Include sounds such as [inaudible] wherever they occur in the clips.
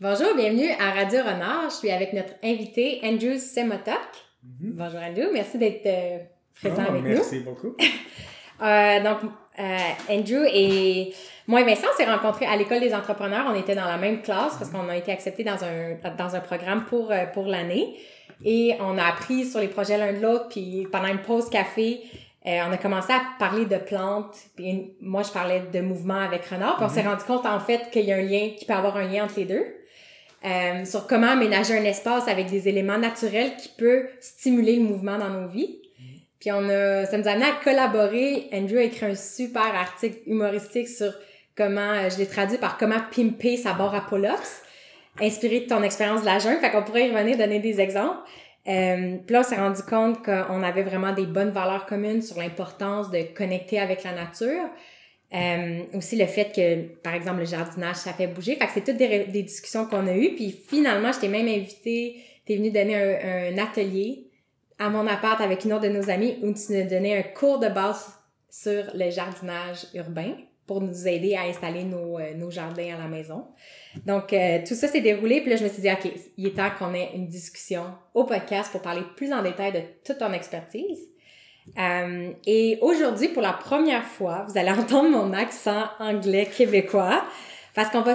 Bonjour, bienvenue à Radio Renard. Je suis avec notre invité Andrew Semotok. Mhm. Bonjour Andrew, merci d'être euh, présent Oh, avec merci beaucoup. nous. [laughs] Euh, donc, euh, Andrew et moi et Vincent, on s'est rencontrés à l'école des entrepreneurs. On était dans la même classe parce qu'on a été acceptés dans un, dans un programme pour, euh, pour l'année. Et on a appris sur les projets l'un de l'autre. Puis pendant une pause café, euh, on a commencé à parler de plantes. Puis moi, je parlais de mouvement avec Renard. Puis on s'est rendu compte en fait qu'il y a un lien, qu'il peut y avoir un lien entre les deux. Euh, sur comment aménager un espace avec des éléments naturels qui peut stimuler le mouvement dans nos vies. Puis on a, ça nous a amené à collaborer. Andrew a écrit un super article humoristique sur comment, euh, je l'ai traduit par comment pimper sa barre à pull-ups, inspiré de ton expérience de la jungle. Fait qu'on pourrait y revenir donner des exemples. Euh, puis là, on s'est rendu compte qu'on avait vraiment des bonnes valeurs communes sur l'importance de connecter avec la nature. Euh, aussi le fait que, par exemple, le jardinage, ça fait bouger. Fait que c'est toutes des, discussions qu'on a eues. Puis finalement, je t'ai même invité, t'es venu donner un, un atelier à mon appart avec une autre de nos amies où tu nous donnais un cours de base sur le jardinage urbain pour nous aider à installer nos, euh, nos jardins à la maison. Donc, euh, tout ça s'est déroulé. Puis là, je me suis dit, OK, il est temps qu'on ait une discussion au podcast pour parler plus en détail de toute ton expertise. Euh, et aujourd'hui, pour la première fois, vous allez [laughs] entendre mon accent anglais québécois parce qu'on va,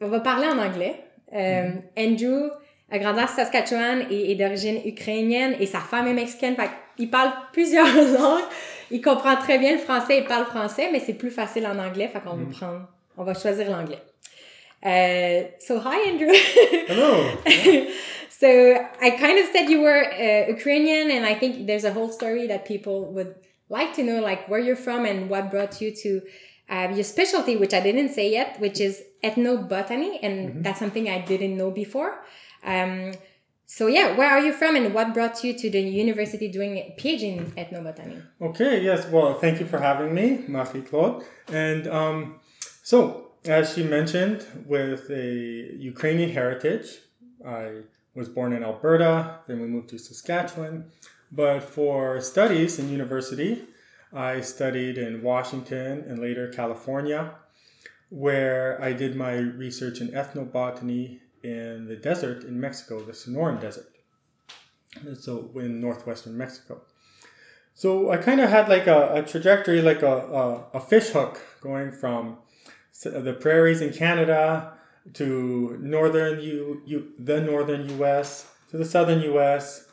on va parler en anglais. Euh, Andrew a grandi à Saskatchewan et est d'origine ukrainienne et sa femme est mexicaine. Fait il parle plusieurs [laughs] langues. Il comprend très bien le français et parle français, mais c'est plus facile en anglais. Fait qu'on va prendre, on va choisir l'anglais. Euh, so hi Andrew. Hello. [laughs] so I kind of said you were uh, Ukrainian, and I think there's a whole story that people would like to know, like where you're from and what brought you to uh, your specialty, which I didn't say yet, which is ethnobotany, and that's something I didn't know before. Um, so yeah, where are you from, and what brought you to the university doing a PhD in ethnobotany? Okay, yes, well, thank you for having me, Marie Claude. And um, so, as she mentioned, with a Ukrainian heritage, I was born in Alberta, then we moved to Saskatchewan. But for studies in university, I studied in Washington and later California, where I did my research in ethnobotany in the desert in Mexico, the Sonoran Desert. So, in northwestern Mexico. So I kind of had like a, a trajectory, like a, a, a fish hook going from the prairies in Canada to northern U, U, the northern U.S. to the southern U.S.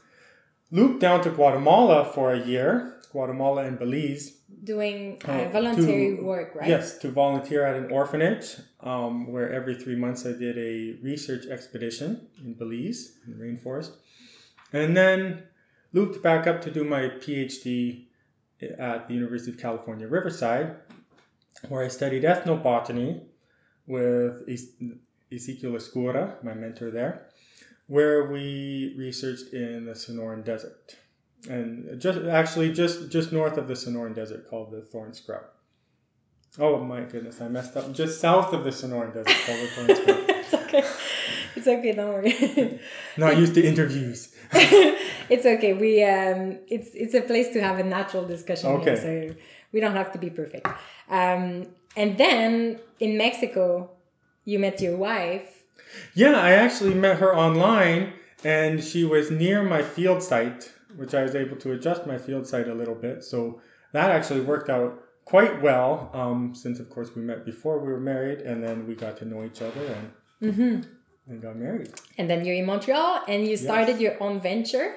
Looped down to Guatemala for a year, Guatemala and Belize. Doing uh, Uh, voluntary to- work, right? Yes, to volunteer at an orphanage, um, where every three months I did a research expedition in Belize, in the rainforest. And then looped back up to do my PhD at the University of California, Riverside, where I studied ethnobotany with Exequiel Ezcurra, my mentor there, where we researched in the Sonoran Desert. And just actually just just north of the Sonoran Desert called the Thorn Scrub. Oh my goodness, I messed up. Just south of the Sonoran Desert called the Thorn [laughs] Scrub. it's okay. It's okay. Don't worry. Not used to interviews. [laughs] it's okay. We um, it's it's a place to have a natural discussion here, so we don't have to be perfect. Um, and then in Mexico, you met your wife. Yeah, I actually met her online and she was near my field site, which I was able to adjust my field site a little bit. So that actually worked out quite well, um, since of course we met before we were married and then we got to know each other and, and got married. And then you're in Montreal, and you started your own venture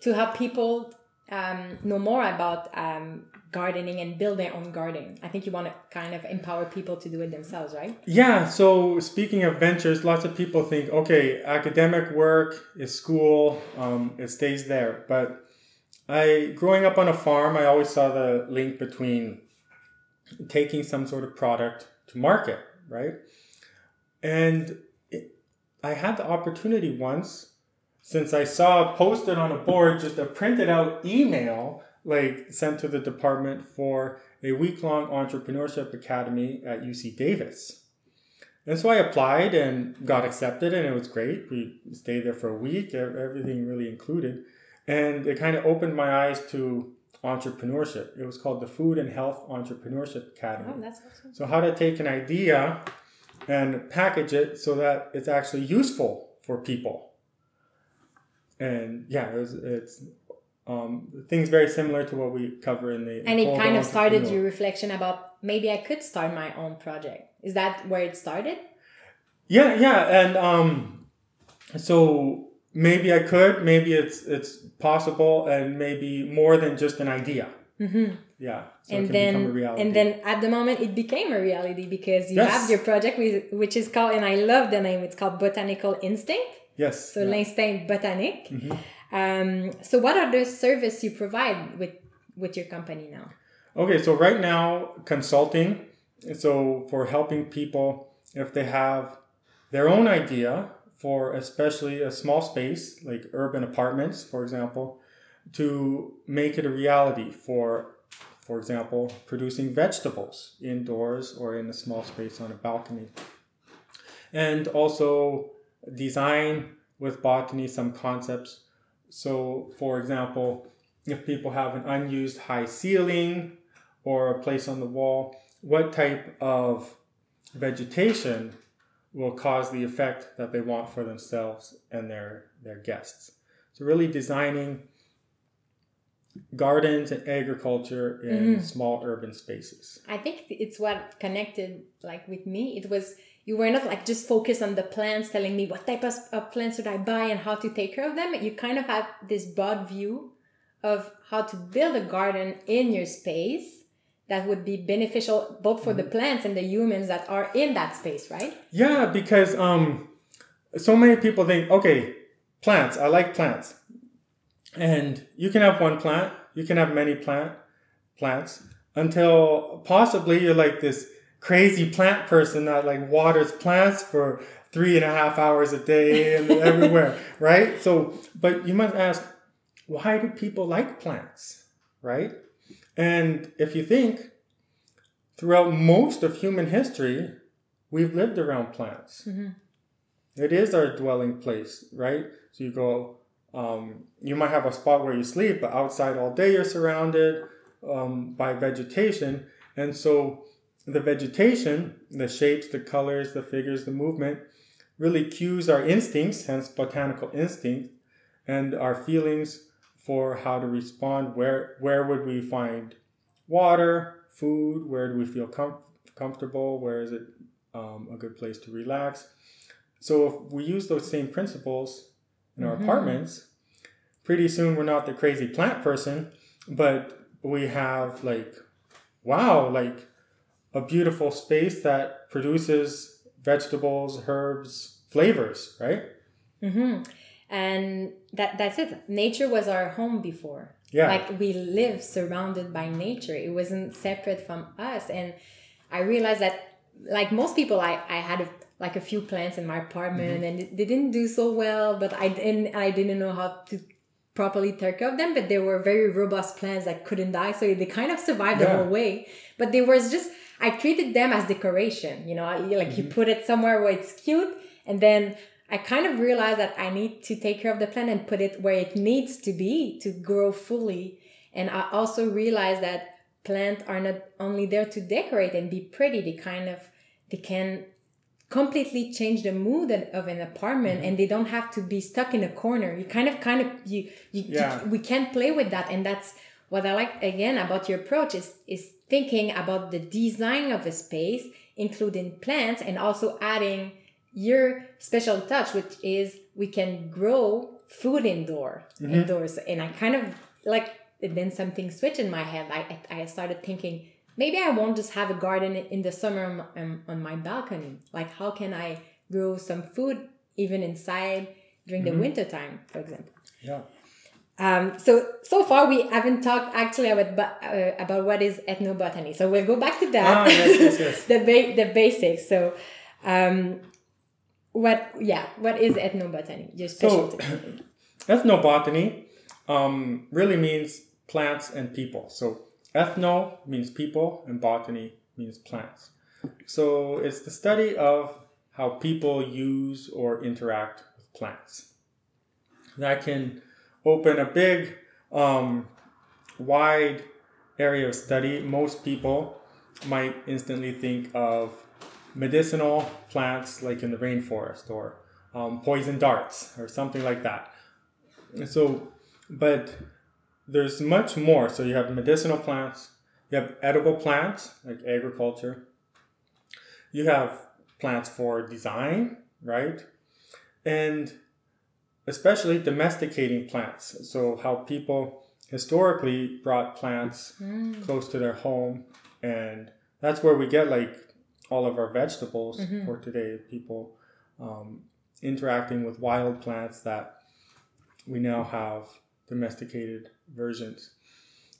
to help people um, know more about um, gardening and build their own garden. I think you want to kind of empower people to do it themselves, right? Yeah, so speaking of ventures, lots of people think, okay, academic work is school, um, it stays there. But I, growing up on a farm, I always saw the link between taking some sort of product to market, right? And it, I had the opportunity once, since I saw posted on a board just a printed out email, like sent to the department for a week long entrepreneurship academy at UC Davis. And so I applied and got accepted, and it was great. We stayed there for a week, everything really included. And it kind of opened my eyes to entrepreneurship. It was called the Food and Health Entrepreneurship Academy. Oh, that's awesome. So, how to take an idea and package it so that it's actually useful for people. And yeah, it was, it's um, things very similar to what we cover in the. And it kind of started your reflection about maybe I could start my own project. Is that where it started? Yeah, yeah, and um, so maybe I could, maybe it's it's possible, and maybe more than just an idea. Mm-hmm. Yeah, so and then and then at the moment it became a reality because you yes. have your project which is called and I love the name. It's called Botanical Instinct. Yes. So yeah. l'instinct botanique. Mm-hmm. Um, so what are the service you provide with with your company now? Okay, so right now consulting. So for helping people if they have their own idea for especially a small space like urban apartments, for example, to make it a reality for for example, producing vegetables indoors or in a small space on a balcony. And also design with botany some concepts. So, for example, if people have an unused high ceiling or a place on the wall, what type of vegetation will cause the effect that they want for themselves and their, their guests. So, really designing gardens and agriculture in mm-hmm. small urban spaces. I think it's what connected like with me. It was you were not like just focused on the plants telling me what type of, plants should I buy and how to take care of them. You kind of had this broad view of how to build a garden in your space that would be beneficial both for the mm-hmm. plants and the humans that are in that space, right? Yeah, because um, so many people think, okay, plants. I like plants, and you can have one plant. You can have many plant plants until possibly you're like this crazy plant person that like waters plants for three and a half hours a day and [laughs] everywhere, right? So, but you must ask, why do people like plants, right? And if you think throughout most of human history, we've lived around plants. Mm-hmm. It is our dwelling place, right? So you go, um, you might have a spot where you sleep, but outside all day you're surrounded um, by vegetation. And so the vegetation, the shapes, the colors, the figures, the movement, really cues our instincts, hence botanical instinct, and our feelings for how to respond. Where where would we find water, food? Where do we feel com- comfortable? Where is it um, a good place to relax? So if we use those same principles in our mm-hmm. apartments, pretty soon we're not the crazy plant person, but we have like, wow, like a beautiful space that produces vegetables, herbs, flavors, right? Mm-hmm. And that that's it. Nature was our home before. Yeah. Like we live surrounded by nature. It wasn't separate from us. And i realized that like most people i i had a, like a few plants in my apartment mm-hmm. and they didn't do so well but i didn't i didn't know how to properly take care of them. But they were very robust plants that couldn't die. So they kind of survived yeah. the whole way. But they was just i treated them as decoration you know like mm-hmm. you put it somewhere where it's cute and then I kind of realized that I need to take care of the plant and put it where it needs to be to grow fully. And I also realized that plants are not only there to decorate and be pretty, they kind of they can completely change the mood of an apartment mm-hmm. and they don't have to be stuck in a corner. You kind of kind of you you, yeah. you we can't play with that and that's what I like again about your approach is is thinking about the design of a space including plants and also adding your special touch, which is we can grow food indoor mm-hmm. indoors. And I kind of like then something switched in my head. I I started thinking maybe I won't just have a garden in the summer on, um, on my balcony. Like how can I grow some food even inside during mm-hmm. the winter time, for example? Yeah. Um, so so far we haven't talked actually about uh, about what is ethnobotany. So we'll go back to that. Ah, yes, yes, yes. [laughs] the ba- the basics. So um, what yeah what is ethnobotany your specialty so, [clears throat] ethnobotany um, really means plants and people so ethno means people and botany means plants so it's the study of how people use or interact with plants that can open a big um, wide area of study most people might instantly think of medicinal plants like in the rainforest or um, poison darts or something like that. So, but there's much more. So you have medicinal plants, you have edible plants like agriculture, you have plants for design, right? And especially domesticating plants. So, how people historically brought plants Mm. close to their home, and that's where we get like all of our vegetables Mhm. for today. People um, interacting with wild plants that we now have domesticated versions.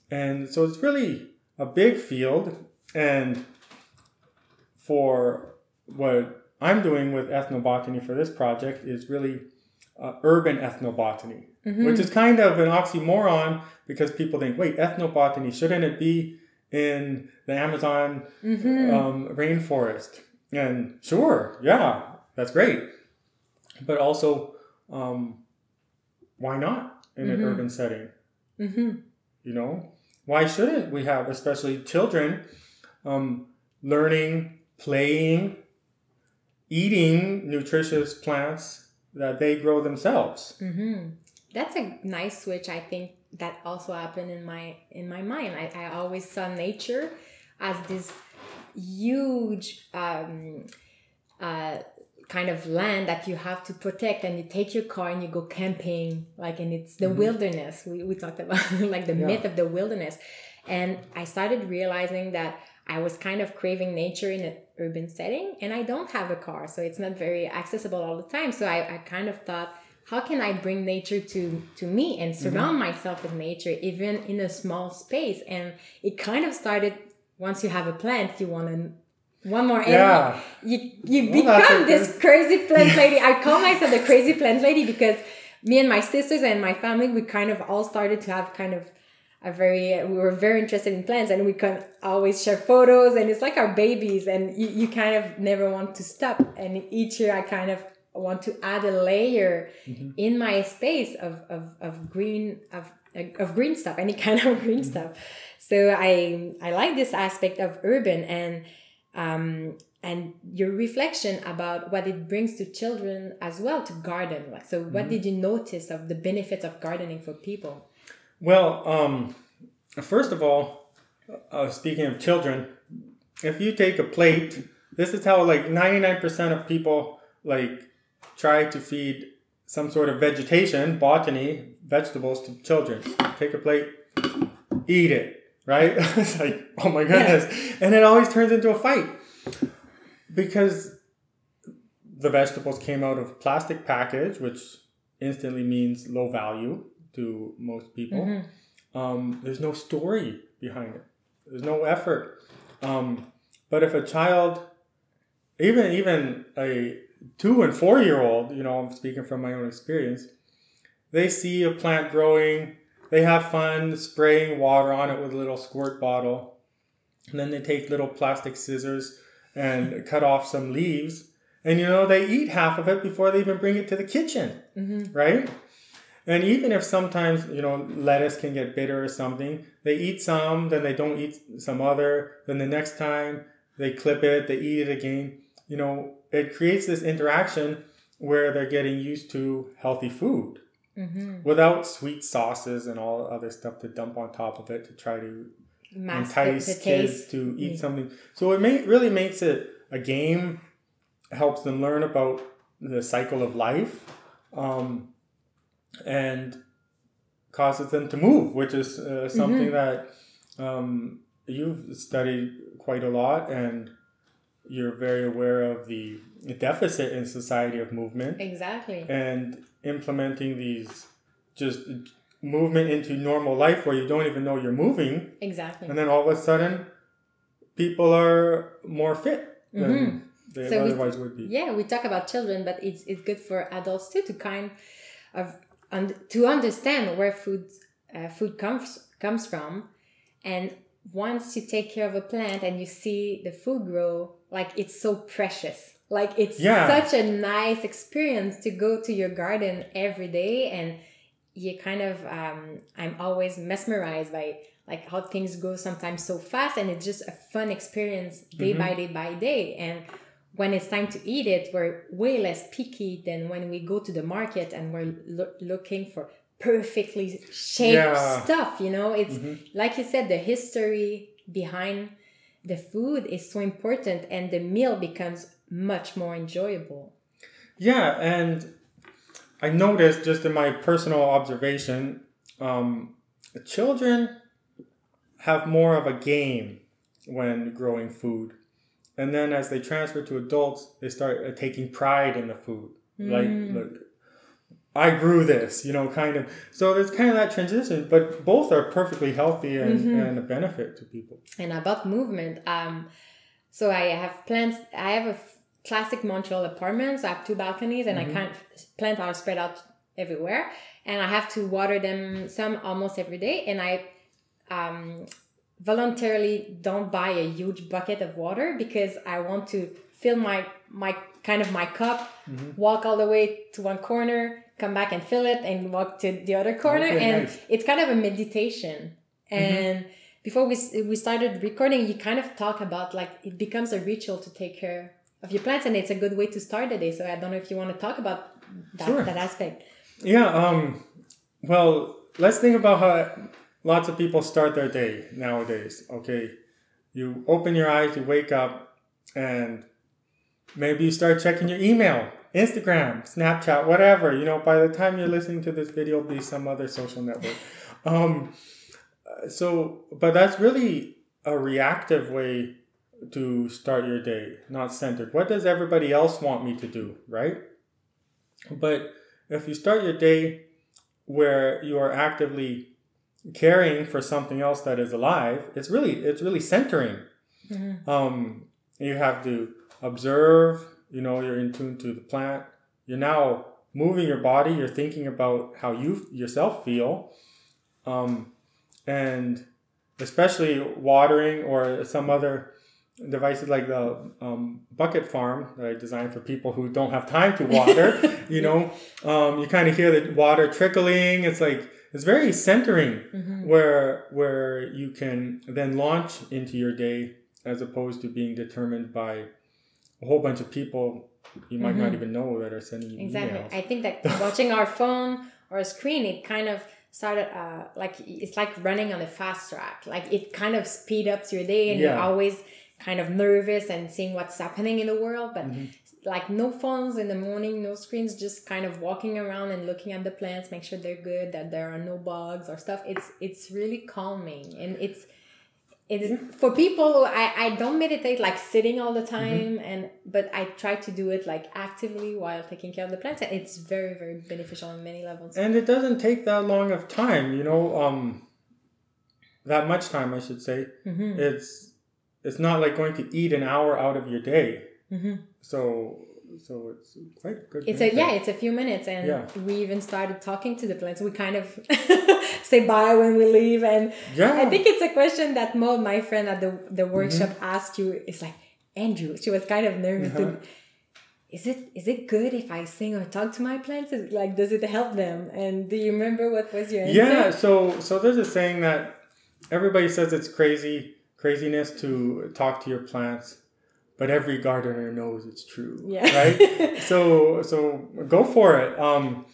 And so it's really a big field. And for what I'm doing with ethnobotany for this project is really uh, urban ethnobotany, Mhm. which is kind of an oxymoron because people think, wait, ethnobotany, shouldn't it be in the Amazon Mhm. um, rainforest? And sure, yeah, that's great. But also, um, why not in an Mhm. urban setting? Mhm. You know, why shouldn't we have, especially children, um, learning, playing, eating nutritious plants that they grow themselves? hmm That's a nice switch. I think that also happened in my in my mind. I, I always saw nature as this huge um, uh, kind of land that you have to protect, and you take your car and you go camping, like, and it's the Mhm. wilderness. We we talked about [laughs] like the Yeah. myth of the wilderness, and I started realizing that I was kind of craving nature in an urban setting, and I don't have a car, so it's not very accessible all the time. So I, I kind of thought, how can I bring nature to to me and surround myself with nature, even in a small space? And it kind of started once you have a plant, you want to one more animal Yeah, you you Well, become this crazy plant lady. I call [laughs] myself the crazy plant lady because me and my sisters and my family we kind of all started to have kind of a very we were very interested in plants and we can always share photos and it's like our babies and you, you kind of never want to stop and each year I kind of want to add a layer Mhm. in my space of, of, of green of, of green stuff any kind of [laughs] green stuff so I I like this aspect of urban and um, and your reflection about what it brings to children as well to garden. Like, so what Mhm. did you notice of the benefits of gardening for people? Well, um, first of all, uh, speaking of children, if you take a plate, this is how like 99% of people like try to feed some sort of vegetation, botany, vegetables to children. Take a plate, eat it, right? [laughs] it's like, oh my goodness. And it always turns into a fight because the vegetables came out of plastic package, which instantly means low value to most people. Mhm. Um, there's no story behind it. There's no effort. Um, but if a child, even even a two and four year old, you know, I'm speaking from my own experience, they see a plant growing, they have fun spraying water on it with a little squirt bottle, and then they take little plastic scissors and [laughs] cut off some leaves, and you know they eat half of it before they even bring it to the kitchen Mhm. right? And even if sometimes, you know, lettuce can get bitter or something, they eat some, then they don't eat some other, then the next time they clip it, they eat it again. You know, it creates this interaction where they're getting used to healthy food Mhm. without sweet sauces and all other stuff to dump on top of it to try to Mask entice the kids taste. to eat Mm. something. So it may, really makes it a game, helps them learn about the cycle of life, um, and causes them to move, which is uh, something that um, you've studied quite a lot, and you're very aware of the deficit in society of movement Exactly. and implementing these just movement into normal life where you don't even know you're moving Exactly. and then all of a sudden people are more fit than Mhm. they So we- otherwise would be Yeah, we talk about children, but it's it's good for adults too to kind of un- to understand where food uh, food comes comes from, and once you take care of a plant and you see the food grow, like it's so precious. Like it's Yeah. such a nice experience to go to your garden every day, and you kind of um, I'm always mesmerized by like how things go sometimes so fast, and it's just a fun experience day Mhm. by day by day, and when it's time to eat it, we're way less picky than when we go to the market and we're lo- looking for perfectly shaped Yeah. stuff. You know, it's like you said, the history behind the food is so important, and the meal becomes much more enjoyable. Yeah, and I noticed just in my personal observation, um, children have more of a game when growing food. And then as they transfer to adults, they start uh, taking pride in the food. Like, look, I grew this, you know, kind of. So there's kind of that transition, but both are perfectly healthy and, and a benefit to people. And about movement, um, so I have plants. I have a f- classic Montreal apartment. So I have two balconies, and I can't plant are spread out everywhere, and I have to water them some almost every day. And I um, voluntarily don't buy a huge bucket of water because I want to fill my my kind of my cup, walk all the way to one corner, come back and fill it, and walk to the other corner, Okay, and nice. it's kind of a meditation. And before we we started recording, you kind of talk about like it becomes a ritual to take care of your plants, and it's a good way to start the day. So I don't know if you want to talk about that, Sure. that aspect. Yeah, um, well, let's think about how lots of people start their day nowadays. Okay, you open your eyes, you wake up, and maybe you start checking your email, Instagram, Snapchat, whatever. You know, by the time you're listening to this video, be some other social network. Um, so, but that's really a reactive way to start your day, not centered. What does everybody else want me to do, right? But if you start your day where you are actively caring for something else that is alive, it's really it's really centering. Um, you have to observe. You know, you're in tune to the plant. You're now moving your body. You're thinking about how you yourself feel, um, and especially watering or some other devices like the um, bucket farm that I designed for people who don't have time to water. [laughs] you know, um, you kind of hear the water trickling. It's like it's very centering, where where you can then launch into your day as opposed to being determined by a whole bunch of people you might not even know that are sending you Exactly. emails. I think that [laughs] watching our phone or a screen, it kind of started uh, like it's like running on a fast track. Like it kind of speed ups your day, and you're always kind of nervous and seeing what's happening in the world. But Mm-hmm. Like no phones in the morning, no screens, just kind of walking around and looking at the plants, make sure they're good, that there are no bugs or stuff. It's it's really calming, and it's it is for people I, I don't meditate like sitting all the time and but I try to do it like actively while taking care of the plants and it's very very beneficial on many levels. and it doesn't take that long of time you know um that much time i should say Mm-hmm. it's it's not like going to eat an hour out of your day Mhm. so so it's quite good It's a yeah, it's a few minutes and Yeah. we even started talking to the plants. We kind of [laughs] say bye when we leave and Yeah. I think it's a question that Mo, my friend at the the workshop Mm-hmm. asked you. It's like Andrew, she was kind of nervous. Uh-huh. to- Is it is it good if I sing or talk to my plants? Is, like, does it help them? And do you remember what was your answer? yeah so so there's a saying that everybody says it's crazy craziness to talk to your plants but every gardener knows it's true Yeah. right [laughs] so so go for it um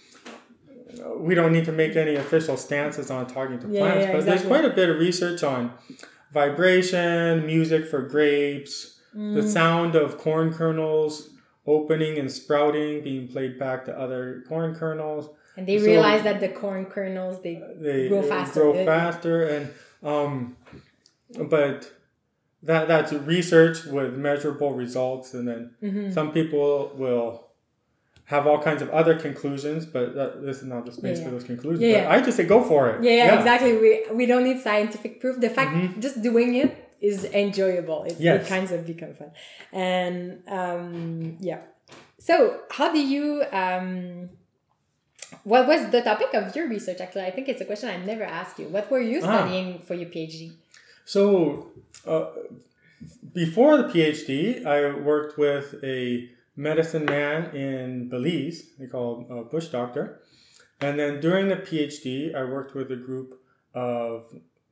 we don't need to make any official stances on talking to Yeah, plants yeah, but there's quite a bit of research on vibration music for grapes the Mm. sound of corn kernels opening and sprouting being played back to other corn kernels And they So- realize that the corn kernels they they grow faster. grow faster and um but that that's research with measurable results and then Mm-hmm. some people will have all kinds of other conclusions but that, this is not the space Yeah, for those conclusions Yeah, but yeah. i just say go for it Yeah, yeah, exactly. We we don't need scientific proof. The fact Mm-hmm. just doing it is enjoyable. It, Yes. it kind of become fun. And um, yeah. So how do you um, what was the topic of your research actually? I think it's a question I never asked you. What were you Ah. studying for your PhD? So uh, before the phd i worked with a medicine man in belize they call him a bush doctor and then during the phd i worked with a group of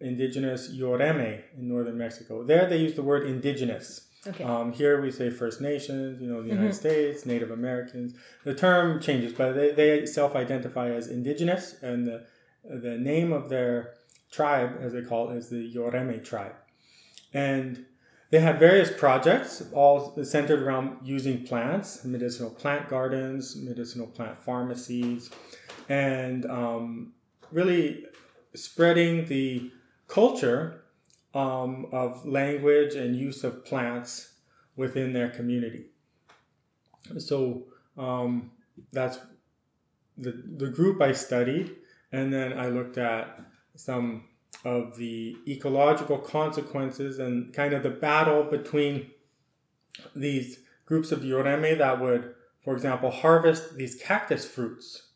indigenous Yoreme in northern Mexico. There they use the word indigenous. Okay. Um, here we say First Nations, you know, the United States, Native Americans. The term changes, but they, they self identify as indigenous, and the, the name of their tribe, as they call it, is the Yoreme tribe. And they had various projects, all centered around using plants, medicinal plant gardens, medicinal plant pharmacies, and um, really spreading the culture um, of language and use of plants within their community. So um, that's the, the group I studied, and then I looked at some of the ecological consequences and kind of the battle between these groups of Yoreme that would, for example, harvest these cactus fruits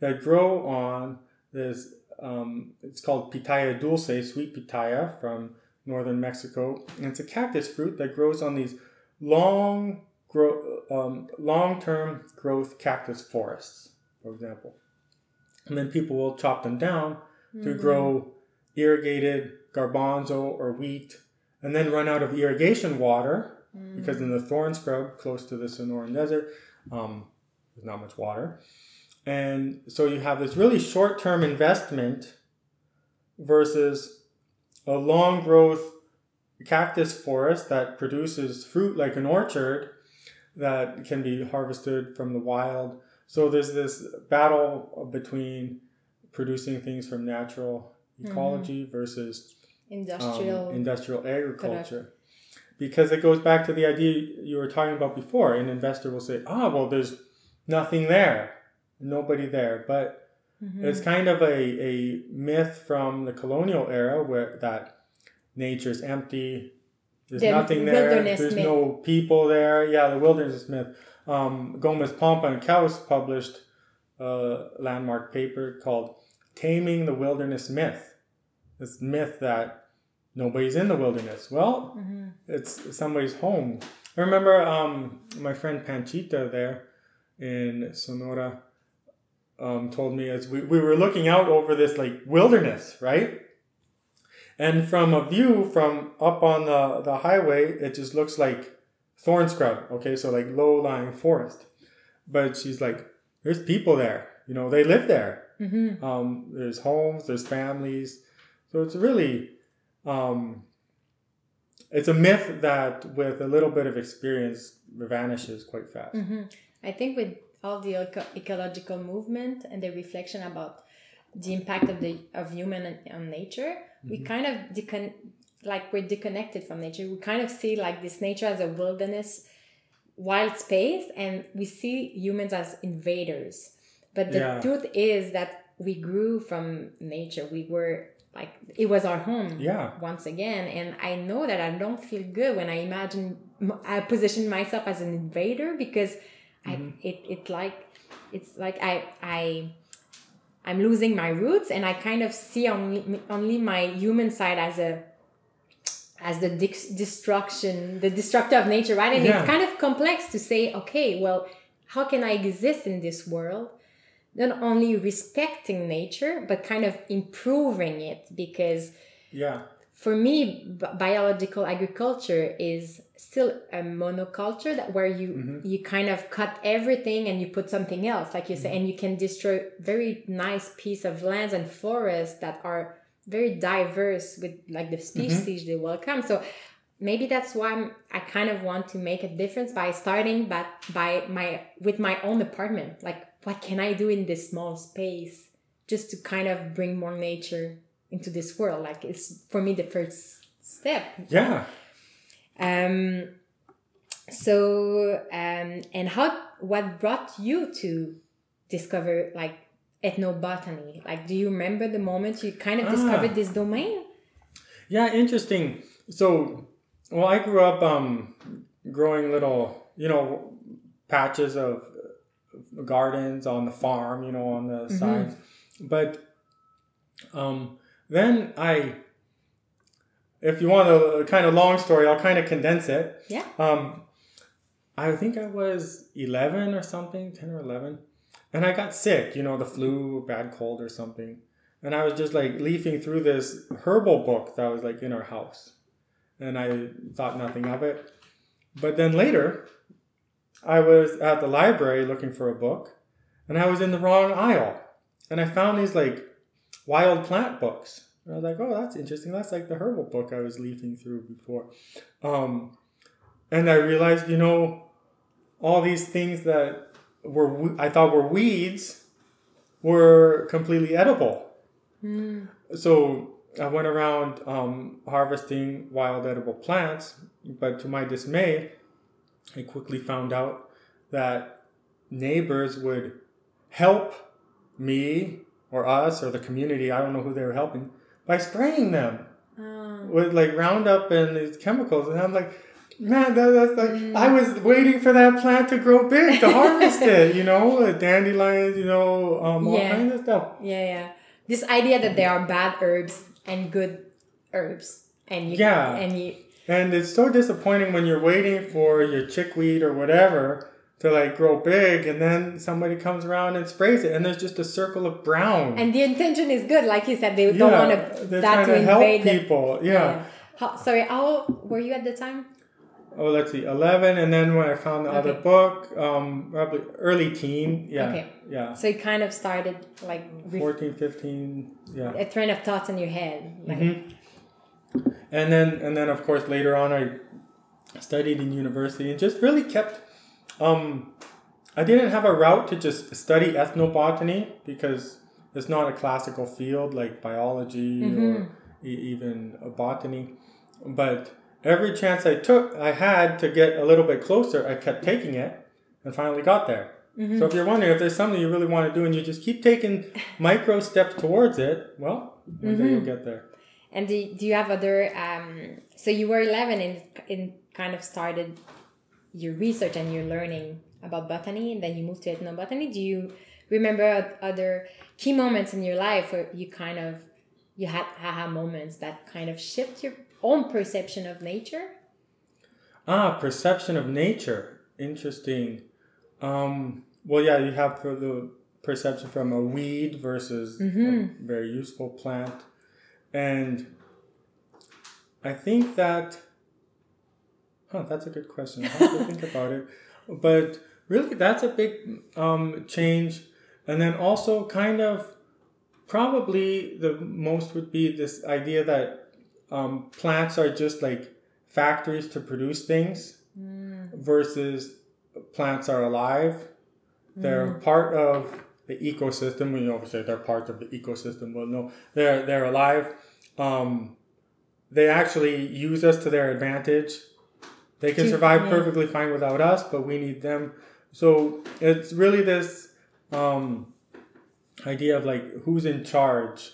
that grow on this um, it's called pitaya dulce, sweet pitaya from northern Mexico. And it's a cactus fruit that grows on these long, grow, um, long-term growth cactus forests, for example. And then people will chop them down mm-hmm. to grow irrigated garbanzo or wheat, and then run out of irrigation water mm-hmm. because in the thorn scrub close to the Sonoran Desert, um, there's not much water. And so you have this really short term investment versus a long growth cactus forest that produces fruit like an orchard that can be harvested from the wild. So there's this battle between producing things from natural ecology mm-hmm. versus industrial um, industrial agriculture. Because it goes back to the idea you were talking about before. An investor will say, "Ah, oh, well, there's nothing there." nobody there. But mm-hmm. it's kind of a, a myth from the colonial era where that nature's empty. There's the nothing there. There's myth. no people there. Yeah, the wilderness myth. Um, Gomez Pompa and Kaus published a landmark paper called Taming the Wilderness Myth. This myth that nobody's in the wilderness. Well, mm-hmm. it's somebody's home. I remember um, my friend Panchita there in Sonora um, told me as we, we were looking out over this like wilderness, right? And from a view from up on the, the highway, it just looks like thorn scrub. Okay, so like low lying forest. But she's like, there's people there. You know, they live there. Mm-hmm. Um, there's homes, there's families. So it's really, um, it's a myth that with a little bit of experience vanishes quite fast. Mm-hmm. I think with all the eco- ecological movement and the reflection about the impact of the of human on nature mm-hmm. we kind of decon- like we're disconnected from nature we kind of see like this nature as a wilderness wild space and we see humans as invaders but the yeah. truth is that we grew from nature we were like it was our home yeah once again and i know that i don't feel good when i imagine i position myself as an invader because mm-hmm. I, it, it like it's like I I I'm losing my roots and I kind of see only only my human side as a as the destruction the destructor of nature right and yeah. it's kind of complex to say okay well how can I exist in this world not only respecting nature but kind of improving it because yeah for me biological agriculture is still a monoculture that where you mm-hmm. you kind of cut everything and you put something else like you say mm-hmm. and you can destroy very nice piece of lands and forests that are very diverse with like the mm-hmm. species mm-hmm. they welcome so maybe that's why I'm, i kind of want to make a difference by starting but by my with my own apartment like what can i do in this small space just to kind of bring more nature into this world? Like it's for me the first step. Yeah. Um so um and how what brought you to discover like ethnobotany? Like do you remember the moment you kind of discovered ah. this domain? Yeah interesting. So well i grew up um growing little you know patches of gardens on the farm you know on the mm-hmm. sides but um then I, if you want a kind of long story, I'll kind of condense it. Yeah. Um, I think I was 11 or something, 10 or 11. And I got sick, you know, the flu, bad cold or something. And I was just like leafing through this herbal book that was like in our house. And I thought nothing of it. but then later, I was at the library looking for a book, and I was in the wrong aisle, and I found these like wild plant books. And I was like, oh, that's interesting. That's like the herbal book I was leafing through before. Um, and I realized, you know, all these things that were I thought were weeds were completely edible. Mm. So I went around um, harvesting wild edible plants, but to my dismay, I quickly found out that neighbors would help me or us or the community, I don't know who they were helping, by spraying them Oh. with like Roundup and these chemicals. And I'm like, man, that, that's like, I was waiting for that plant to grow big to harvest [laughs] it, you know, dandelions, you know, um, all Yeah. kinds of stuff. Yeah, yeah. This idea that there are bad herbs and good herbs, and you Yeah. and you And it's so disappointing when you're waiting for your chickweed or whatever to like grow big and then somebody comes around and sprays it and there's just a circle of brown. and the intention is good, like you said. They don't want to that to to help people. Yeah. How, sorry, how old were you at the time? Oh, let's see, 11. And then when I found the other book, um, probably early teen. Yeah. Okay. Yeah. So it kind of started like re- 14, 15. Yeah. a train of thoughts in your head. Like, Mhm. And then, and then of course, later on, I studied in university and just really kept. Um, I didn't have a route to just study ethnobotany because it's not a classical field like biology or mm-hmm. e- even botany. But every chance I took, I had to get a little bit closer. I kept taking it, and finally got there. Mm-hmm. So if you're wondering if there's something you really want to do and you just keep taking micro steps towards it, well, one day mm-hmm. you'll get there. And do, do you have other? Um, so you were eleven and and kind of started your research and your learning about botany, and then you moved to ethnobotany. Do you remember other key moments in your life where you kind of you had aha moments that kind of shift your own perception of nature? Ah, perception of nature. Interesting. Um, well, yeah, you have the perception from a weed versus a very useful plant. And I think that, huh, that's a good question. I have to think [laughs] about it. But really, that's a big um, change. And then also, kind of, probably the most would be this idea that um, plants are just like factories to produce things versus plants are alive. They're part of the ecosystem. We always say they're part of the ecosystem. Well, no, they're they're alive. Um, they actually use us to their advantage. They can survive yeah. perfectly fine without us, but we need them. So it's really this um, idea of like who's in charge,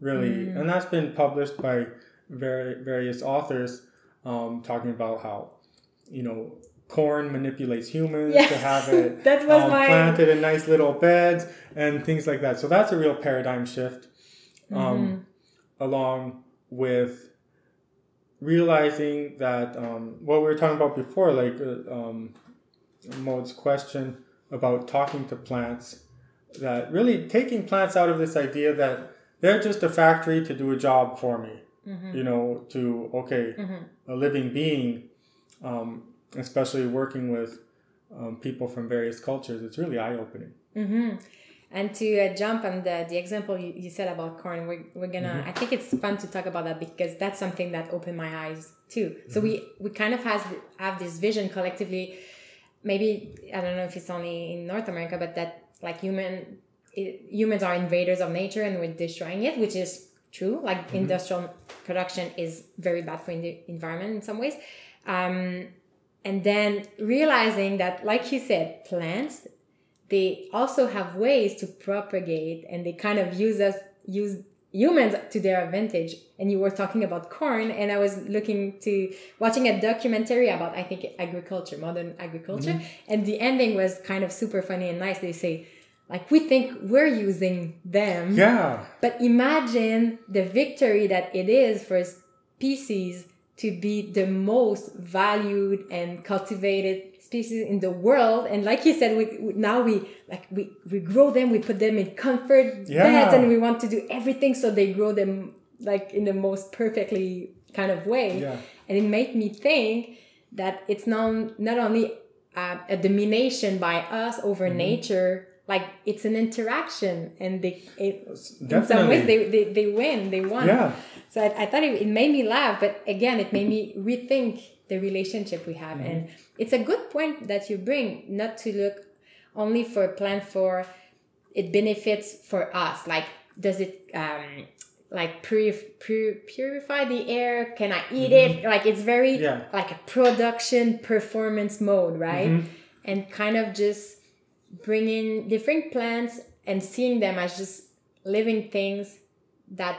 really, and that's been published by very various authors um, talking about how you know corn manipulates humans Yeah. to have it [laughs] That was um, my- planted in nice little beds and things like that. So that's a real paradigm shift, um, along with realizing that um, what we were talking about before, like uh, um, Maud's question about talking to plants, that really taking plants out of this idea that they're just a factory to do a job for me, you know, to, okay, a living being, um, especially working with um, people from various cultures, it's really eye opening. Mm-hmm. And to uh, jump on the, the example you, you said about corn, we're, we're gonna, I think it's fun to talk about that because that's something that opened my eyes too. So we, we kind of has, have this vision collectively, maybe, I don't know if it's only in North America, but that like human, it, humans are invaders of nature and we're destroying it, which is true. Like industrial production is very bad for the environment in some ways. Um, and then realizing that, like you said, plants they also have ways to propagate and they kind of use us use humans to their advantage. And you were talking about corn and i was looking to watching a documentary about i think agriculture modern agriculture. Mm-hmm. And the ending was kind of super funny and nice. They say like we think we're using them. Yeah. but imagine the victory that it is for species to be the most valued and cultivated species in the world. And like you said, we, we now we like we, we grow them, we put them in comfort Yeah. beds, and we want to do everything so they grow them like in the most perfectly kind of way. Yeah. And it made me think that it's not not only uh, a domination by us over Mm-hmm. nature like it's an interaction and they it, in some ways they, they, they win they won Yeah. so I, I thought it, it made me laugh but again it made me rethink the relationship we have Mm-hmm. and it's a good point that you bring not to look only for a plant for it benefits for us like does it um like purif- pur- purify the air can i eat it like it's very Mm-hmm. Yeah. like a production performance mode right Mm-hmm. and kind of just bringing different plants and seeing them as just living things that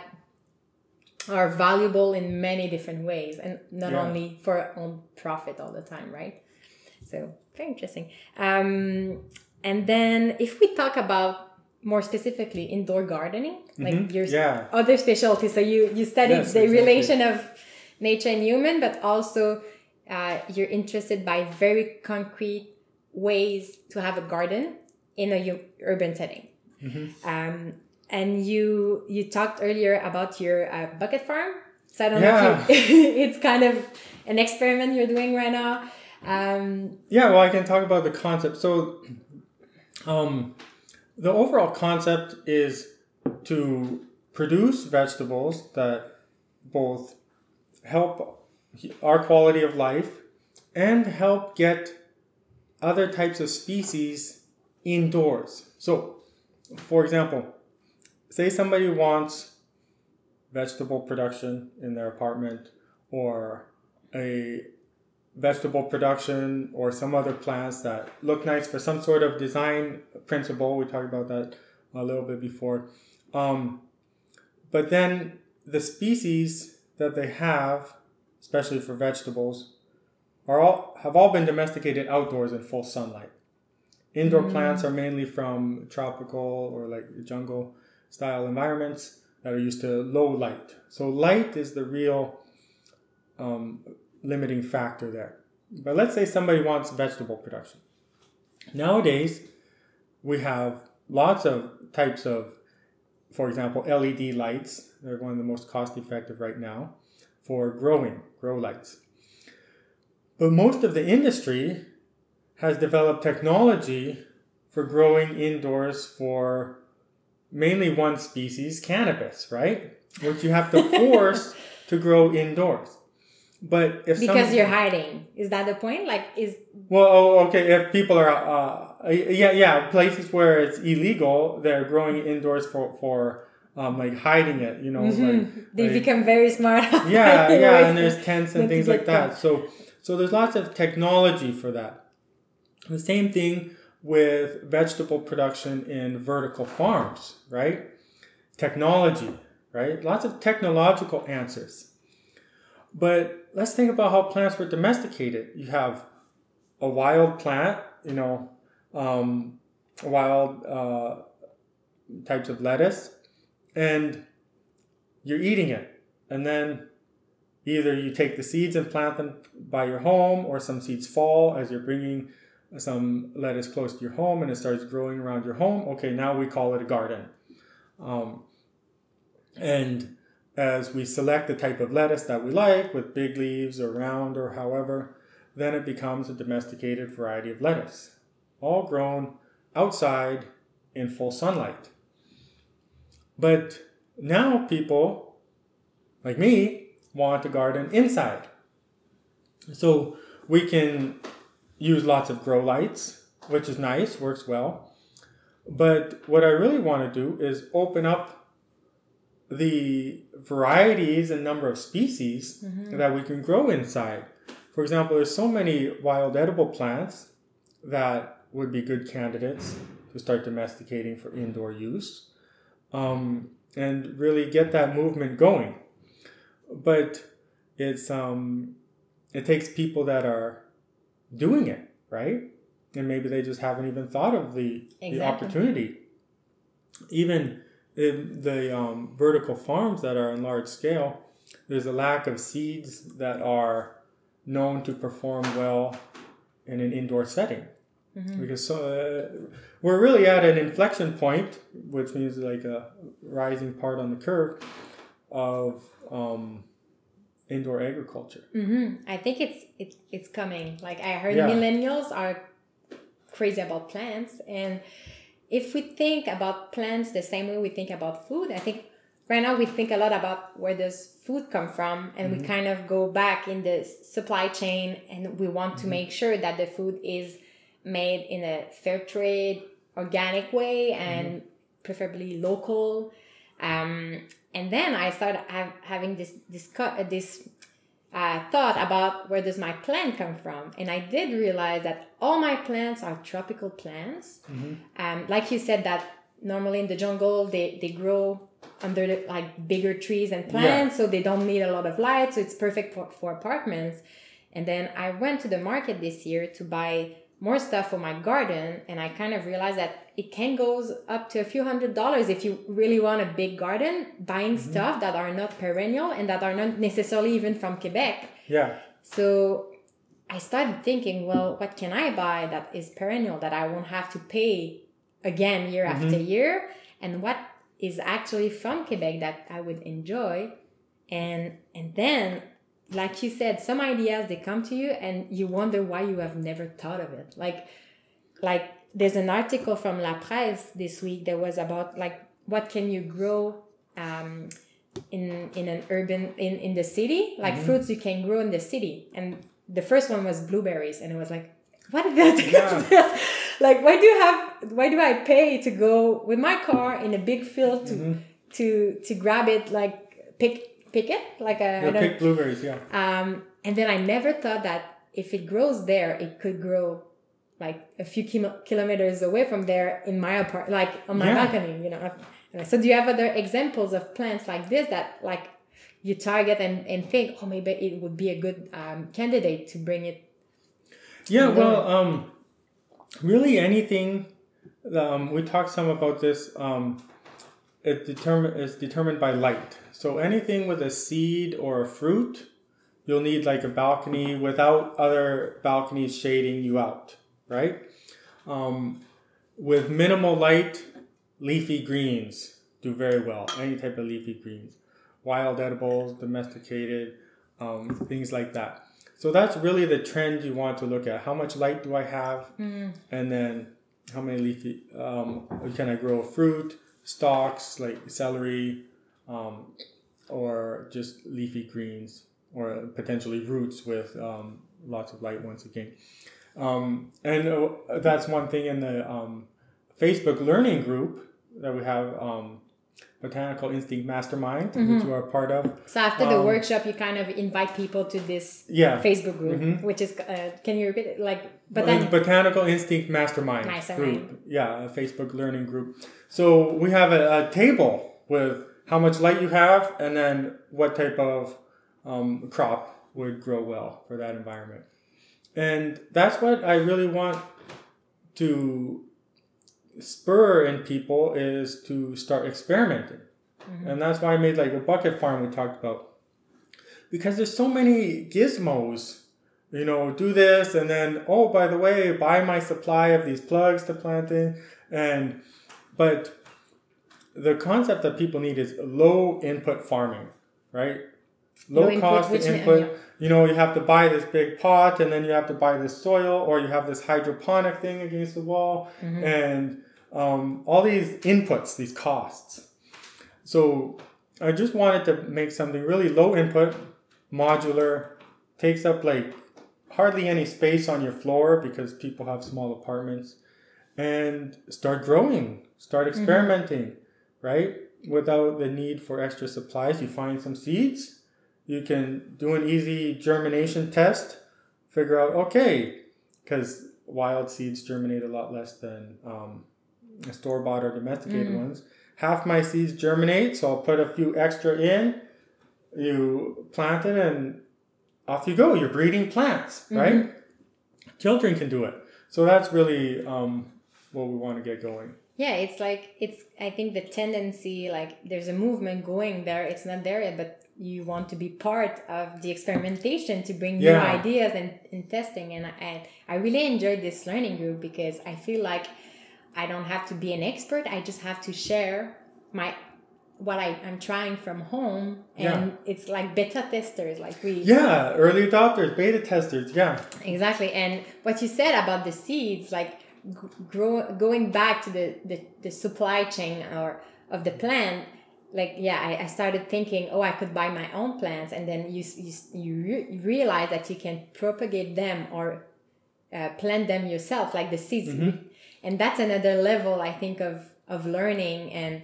are valuable in many different ways and not Yeah. only for own profit all the time right so very interesting um, and then if we talk about more specifically indoor gardening like Mhm. your Yeah. other specialty so you you studied Yes, the exactly. relation of nature and human but also uh, you're interested by very concrete ways to have a garden in a urban setting Mm-hmm. um, and you you talked earlier about your uh, bucket farm so i don't Yeah. know if you, [laughs] it's kind of an experiment you're doing right now um, Yeah, well, I can talk about the concept. So, um, the overall concept is to produce vegetables that both help our quality of life and help get other types of species indoors. So, for example, say somebody wants vegetable production in their apartment or a vegetable production or some other plants that look nice for some sort of design principle. We talked about that a little bit before. Um, but then the species that they have, especially for vegetables, are all have all been domesticated outdoors in full sunlight. Indoor plants are mainly from tropical or like jungle style environments that are used to low light. So light is the real um, limiting factor there. But let's say somebody wants vegetable production. Nowadays, we have lots of types of, for example, LED lights. They're one of the most cost effective right now for growing, grow lights. But most of the industry has developed technology for growing indoors for mainly one species, cannabis, right? Which you have to [laughs] force to grow indoors. But if because some- you're hiding is that the point like is well, oh, okay. If people are, uh, yeah, yeah, places where it's illegal, they're growing indoors for for um, like hiding it. You know, Mm-hmm. they like- become very smart [laughs] yeah, yeah, and there's [laughs] tents and things like that. So, so there's lots of technology for that. The same thing with vegetable production in vertical farms, right? Technology, right? Lots of technological answers. But let's think about how plants were domesticated. You have a wild plant, you know, um, wild uh, types of lettuce, and you're eating it. And then either you take the seeds and plant them by your home, or some seeds fall as you're bringing some lettuce close to your home and it starts growing around your home. Okay, now we call it a garden. Um, and as we select the type of lettuce that we like, with big leaves or round or however, then it becomes a domesticated variety of lettuce, all grown outside in full sunlight. But now people, like me, want a garden inside. So we can use lots of grow lights, which is nice, works well. But what I really want to do is open up the varieties and number of species that we can grow inside. For example, there's so many wild edible plants that would be good candidates to start domesticating for indoor use um, and really get that movement going. But it's um, it takes people that are doing it right, and maybe they just haven't even thought of the the opportunity. Even in the um, vertical farms that are on large scale, there's a lack of seeds that are known to perform well in an indoor setting. Because so, uh, we're really at an inflection point, which means like a rising part on the curve of um, indoor agriculture. hmm I think it's it's it's coming. Like I heard Yeah. millennials are crazy about plants, and if we think about plants the same way we think about food, I think right now we think a lot about where does food come from, and we kind of go back in the supply chain, and we want to make sure that the food is made in a fair trade, organic way, and preferably local. Um, and then I started have, having this this uh, this uh, thought about where does my plant come from, and I did realize that all my plants are tropical plants. Um, like you said, that normally in the jungle they they grow under the, like bigger trees and plants, so they don't need a lot of light, so it's perfect for, for apartments. And then I went to the market this year to buy more stuff for my garden, and I kind of realized that it can goes up to a few hundred dollars if you really want a big garden, buying mm-hmm. stuff that are not perennial and that are not necessarily even from Quebec. Yeah. So I started thinking, well, what can I buy that is perennial that I won't have to pay again year mm-hmm. after year? And what is actually from Quebec that I would enjoy? And and then like you said, some ideas they come to you and you wonder why you have never thought of it. Like like there's an article from La Presse this week that was about like what can you grow um, in in an urban in in the city? Like fruits you can grow in the city. And the first one was blueberries. And it was like what is that Yeah. [laughs] like why do you have why do i pay to go with my car in a big field to to to grab it? Like pick pick it like a don't- pick blueberries, yeah. um, and then I never thought that if it grows there, it could grow like a few kilo- kilometers away from there in my apart, like on my Yeah. balcony, you know. So do you have other examples of plants like this that like you target and, and think, oh, maybe it would be a good um, candidate to bring it? Yeah, well, um, really anything. Um, we talked some about this. Um, it determine is determined by light. So anything with a seed or a fruit, you'll need like a balcony without other balconies shading you out, right? Um, with minimal light, leafy greens do very well. Any type of leafy greens, wild edibles, domesticated, um, things like that. So that's really the trend you want to look at. How much light do I have? And then how many leafy, um, can I grow fruit, stalks like celery, um, or just leafy greens, or potentially roots with um, lots of light once again. Um, and uh, that's one thing in the um, Facebook learning group that we have, um, Botanical Instinct Mastermind, which you are part of. So after the Um, workshop, you kind of invite people to this Yeah. Facebook group, which is, uh, can you repeat it? Like, but then, Botanical Instinct Mastermind Mastermind. group. Yeah, a Facebook learning group. So we have a, a table with how much light you have and then what type of um, crop would grow well for that environment. And that's what I really want to spur in people is to start experimenting. And that's why I made like a bucket farm we talked about. Because there's so many gizmos you know, do this, and then oh, by the way, buy my supply of these plugs to plant in, and but the concept that people need is low input farming, right? Low, Low input, cost mean- input. yeah. You know, you have to buy this big pot, and then you have to buy this soil, or you have this hydroponic thing against the wall, Mm-hmm. and um, all these inputs, these costs. So I just wanted to make something really low input, modular, takes up like hardly any space on your floor because people have small apartments, and start growing, start experimenting, right? Without the need for extra supplies, you find some seeds, you can do an easy germination test, figure out, okay, because wild seeds germinate a lot less than um, store bought or domesticated ones. Half my seeds germinate, so I'll put a few extra in. You plant it, and off you go. You're breeding plants, right? Children can do it. So that's really um, what we want to get going. Yeah, it's like it's. I think the tendency, like, there's a movement going there. It's not there yet, but you want to be part of the experimentation to bring new ideas and, and testing. And I, I really enjoyed this learning group because I feel like I don't have to be an expert. I just have to share my what I, I'm trying from home and Yeah. it's like beta testers like we Yeah, early adopters, beta testers. Yeah. exactly and what you said about the seeds like grow, going back to the, the, the supply chain or of the plant like yeah I, I started thinking oh i could buy my own plants. And then you you, you re- realize that you can propagate them or uh, plant them yourself like the seeds. And that's another level i think of of learning. And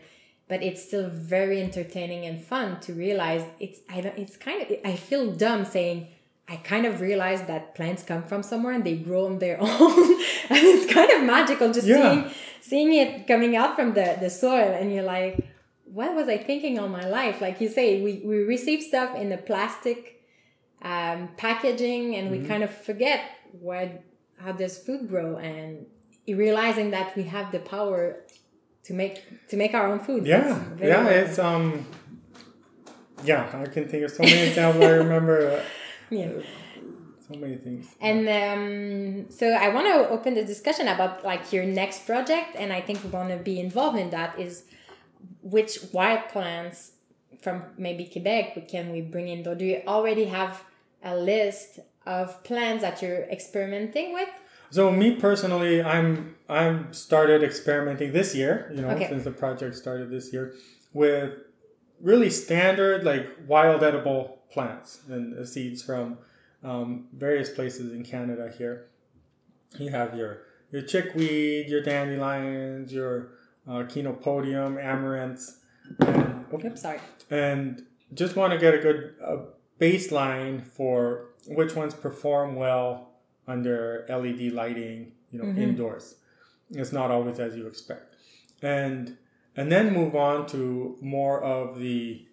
but it's still very entertaining and fun to realize it's i don't it's kind of i feel dumb saying i kind of realized that plants come from somewhere and they grow on their [laughs] own and it's kind of magical just Yeah. seeing seeing it coming out from the the soil and you're like what was i thinking all my life like you say we we receive stuff in the plastic um, packaging and we kind of forget where how does food grow and realizing that we have the power to make to make our own food Yeah. Yeah. It's um. Yeah, I can think of so many examples. I remember [laughs] yeah so many things. and um, so i want to open the discussion about like your next project and i think we want to be involved in that is which wild plants from maybe quebec can we bring in or do you already have a list of plants that you're experimenting with So me personally, I'm I'm started experimenting this year. You know, Okay. since the project started this year, with really standard like wild edible plants and seeds from um, various places in Canada. Here, you have your your chickweed, your dandelions, your uh, chenopodium, amaranths, and oh, oops sorry and just want to get a good uh, baseline for which ones perform well under LED lighting, you know, indoors. It's not always as you expect. And and then move on to more of the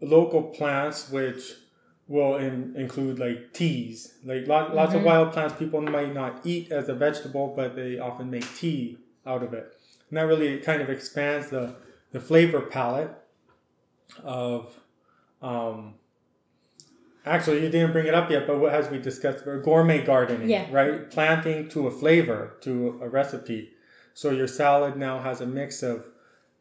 local plants which will in, include like teas. Like lot, lots of wild plants people might not eat as a vegetable, but they often make tea out of it. And that really kind of expands the, the flavor palette of um, actually you didn't bring it up yet but what- as we discussed gourmet gardening Yeah. right planting to a flavor to a recipe so your salad now has a mix of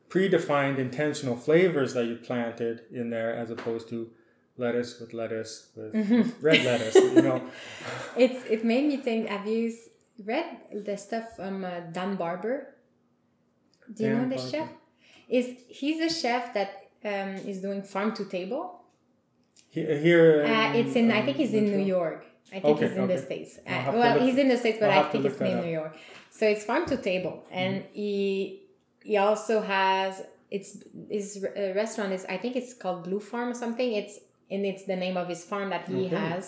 predefined intentional flavors that you planted in there as opposed to lettuce with lettuce with, with red lettuce you know [laughs] It's it made me think. Have you read the stuff from uh, Dan Barber? Do you Dan know the Barber. chef? Is he's a chef that um, is doing farm to table? He- here Uh, it's in. I um, think he's in New York. I think Okay, he's in the states. Uh, well, he's in the states, but I'll I think it's in. New York. So it's farm to table, and Mm-hmm. he he also has it's his uh, restaurant is I think it's called Blue Farm or something. It's and it's the name of his farm that he Okay. has,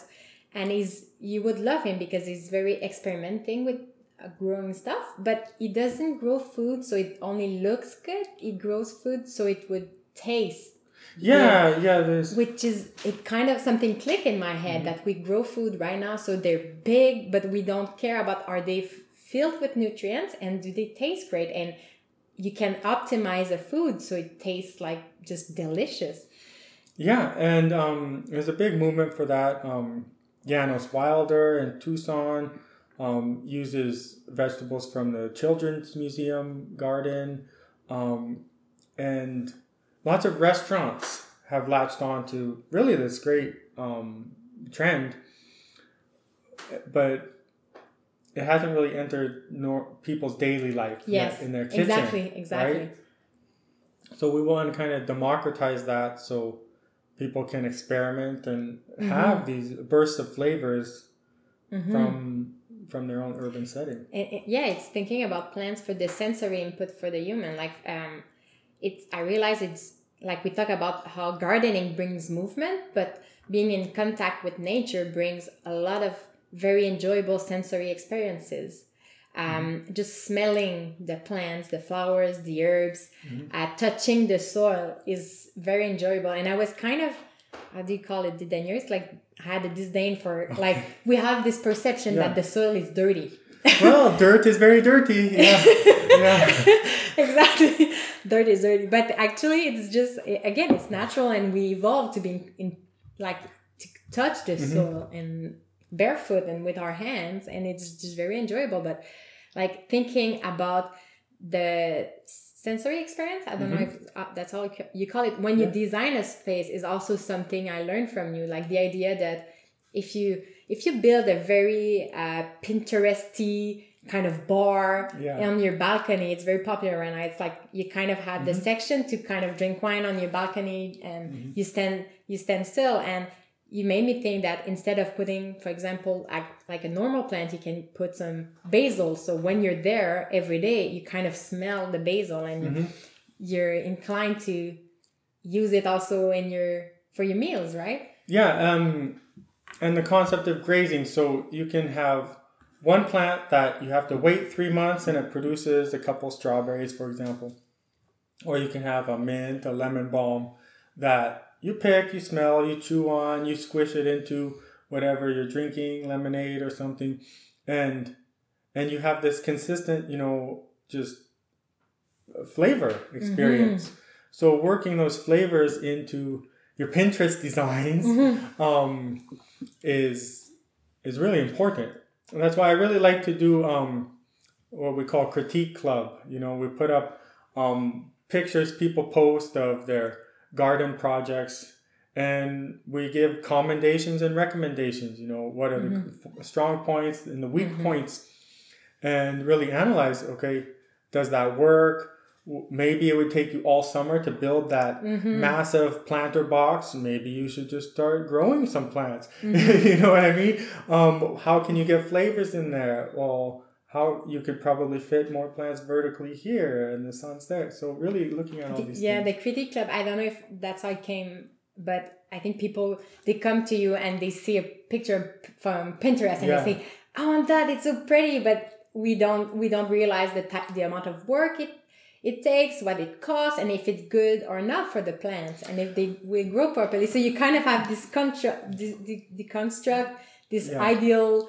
and he's you would love him because he's very experimenting with uh, growing stuff, but he doesn't grow food so it only looks good. He grows food so it would taste yeah yeah there's which is it kind of something click in my head that we grow food right now so they're big but we don't care about are they f- filled with nutrients and do they taste great and you can optimize a food so it tastes like just delicious Yeah, and um, there's a big movement for that. Um, Janos Wilder in Tucson um, uses vegetables from the Children's Museum garden, um, and lots of restaurants have latched on to really this great um, trend, but it hasn't really entered nor people's daily life yet yes in their kitchen. exactly exactly right? So we want to kind of democratize that so people can experiment and Mm-hmm. have these bursts of flavors from from their own urban setting. it, it- yeah it's thinking about plants for the sensory input for the human like um it's i realize it's like we talk about how gardening brings movement but being in contact with nature brings a lot of very enjoyable sensory experiences. Um, just smelling the plants the flowers the herbs uh, touching the soil is very enjoyable. And i was kind of how do you call it disdainous like I had a disdain for [laughs] like we have this perception Yeah. that the soil is dirty. Well, [laughs] dirt is very dirty. Yeah, [laughs] yeah. exactly. Dirt is dirty. But actually it's just again it's natural and we evolved to be in, in like to touch the soil and barefoot and with our hands and it's just very enjoyable but like thinking about the sensory experience. I don't know if uh, that's all you call it. When you Mm-hmm. Design a space, is also something I learned from you. Like the idea that if you if you build a very uh, Pinteresty kind of bar Yeah. on your balcony, it's very popular right now. It's like you kind of have the section to kind of drink wine on your balcony, and you stand you stand still and. You made me think that instead of putting, for example, like, a normal plant, you can put some basil. So when you're there every day, you kind of smell the basil and you're inclined to use it also in your for your meals, right? Yeah, um, and the concept of grazing. So you can have one plant that you have to wait three months and it produces a couple strawberries, for example. Or you can have a mint, a lemon balm that you pick, you smell, you chew on, you squish it into whatever you're drinking, lemonade or something, and and you have this consistent, you know, just flavor experience. So working those flavors into your Pinterest [laughs] designs um, is is really important, and that's why I really like to do um, what we call critique club. You know, we put up um, pictures people post of their garden projects, and we give commendations and recommendations. You know, what are the mm-hmm. strong points and the weak mm-hmm. points, and really analyze. Okay, does that work? Maybe it would take you all summer to build that mm-hmm. massive planter box. Maybe you should just start growing some plants. [laughs] you know what I mean? Um, how can you get flavors in there? Well, how you could probably fit more plants vertically here and the sun's there. So really looking at all these yeah, things. the critic club. I don't know if that's how it came, but I think people they come to you and they see a picture from Pinterest and Yeah. they say, "I want that. It's so pretty," but we don't we don't realize the ti- the amount of work it it takes, what it costs, and if it's good or not for the plants, and if they will grow properly. So you kind of have this construct, this, the, the construct, this Yeah. ideal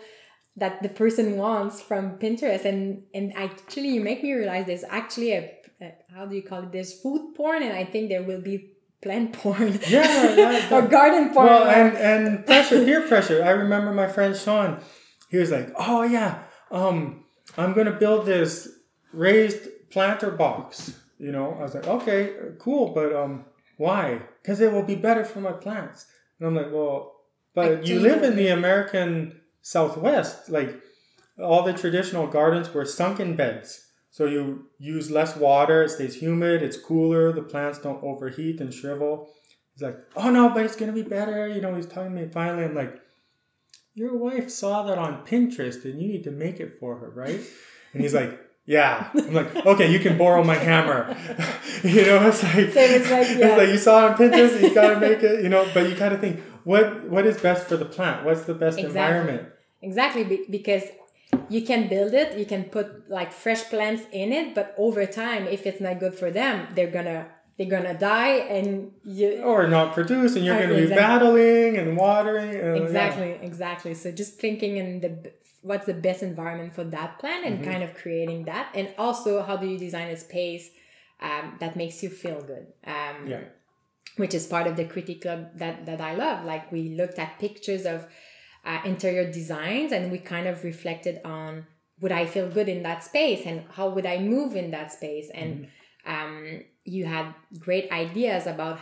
that the person wants from Pinterest, and and actually you make me realize there's actually a, a how do you call it? There's food porn, and I think there will be plant [laughs] porn. Yeah, yeah, or garden porn. Well, and and pressure, peer pressure. I remember my friend Sean. He was like, "Oh yeah, um, I'm gonna build this raised planter box." You know, I was like, "Okay, cool, but um, why? Because it will be better for my plants." And I'm like, "Well, but you live in the American Southwest. Like, all the traditional gardens were sunken beds." So you use less water, it stays humid, it's cooler, the plants don't overheat and shrivel. He's like, oh no, but it's gonna be better. You know, he's telling me finally, I'm like, your wife saw that on Pinterest and you need to make it for her, right? And he's like, yeah. I'm like, okay, you can borrow my hammer. [laughs] you know, it's like, So it's like, yeah. it's like you saw it on Pinterest, you gotta make it, you know, but you kind of think, what what is best for the plant? What's the best Exactly. environment? Exactly, be- because you can build it, you can put like fresh plants in it, but over time, if it's not good for them, they're gonna they're gonna die, and you Or not produce, and you're Uh, gonna be exactly. battling and watering. And, yeah. exactly exactly. So just thinking in the what's the best environment for that plant, and Mm-hmm. kind of creating that, and also how do you design a space um, that makes you feel good. Um, Yeah. Which is part of the critique club that, that I love. Like we looked at pictures of uh, interior designs and we kind of reflected on would I feel good in that space and how would I move in that space and um, you had great ideas about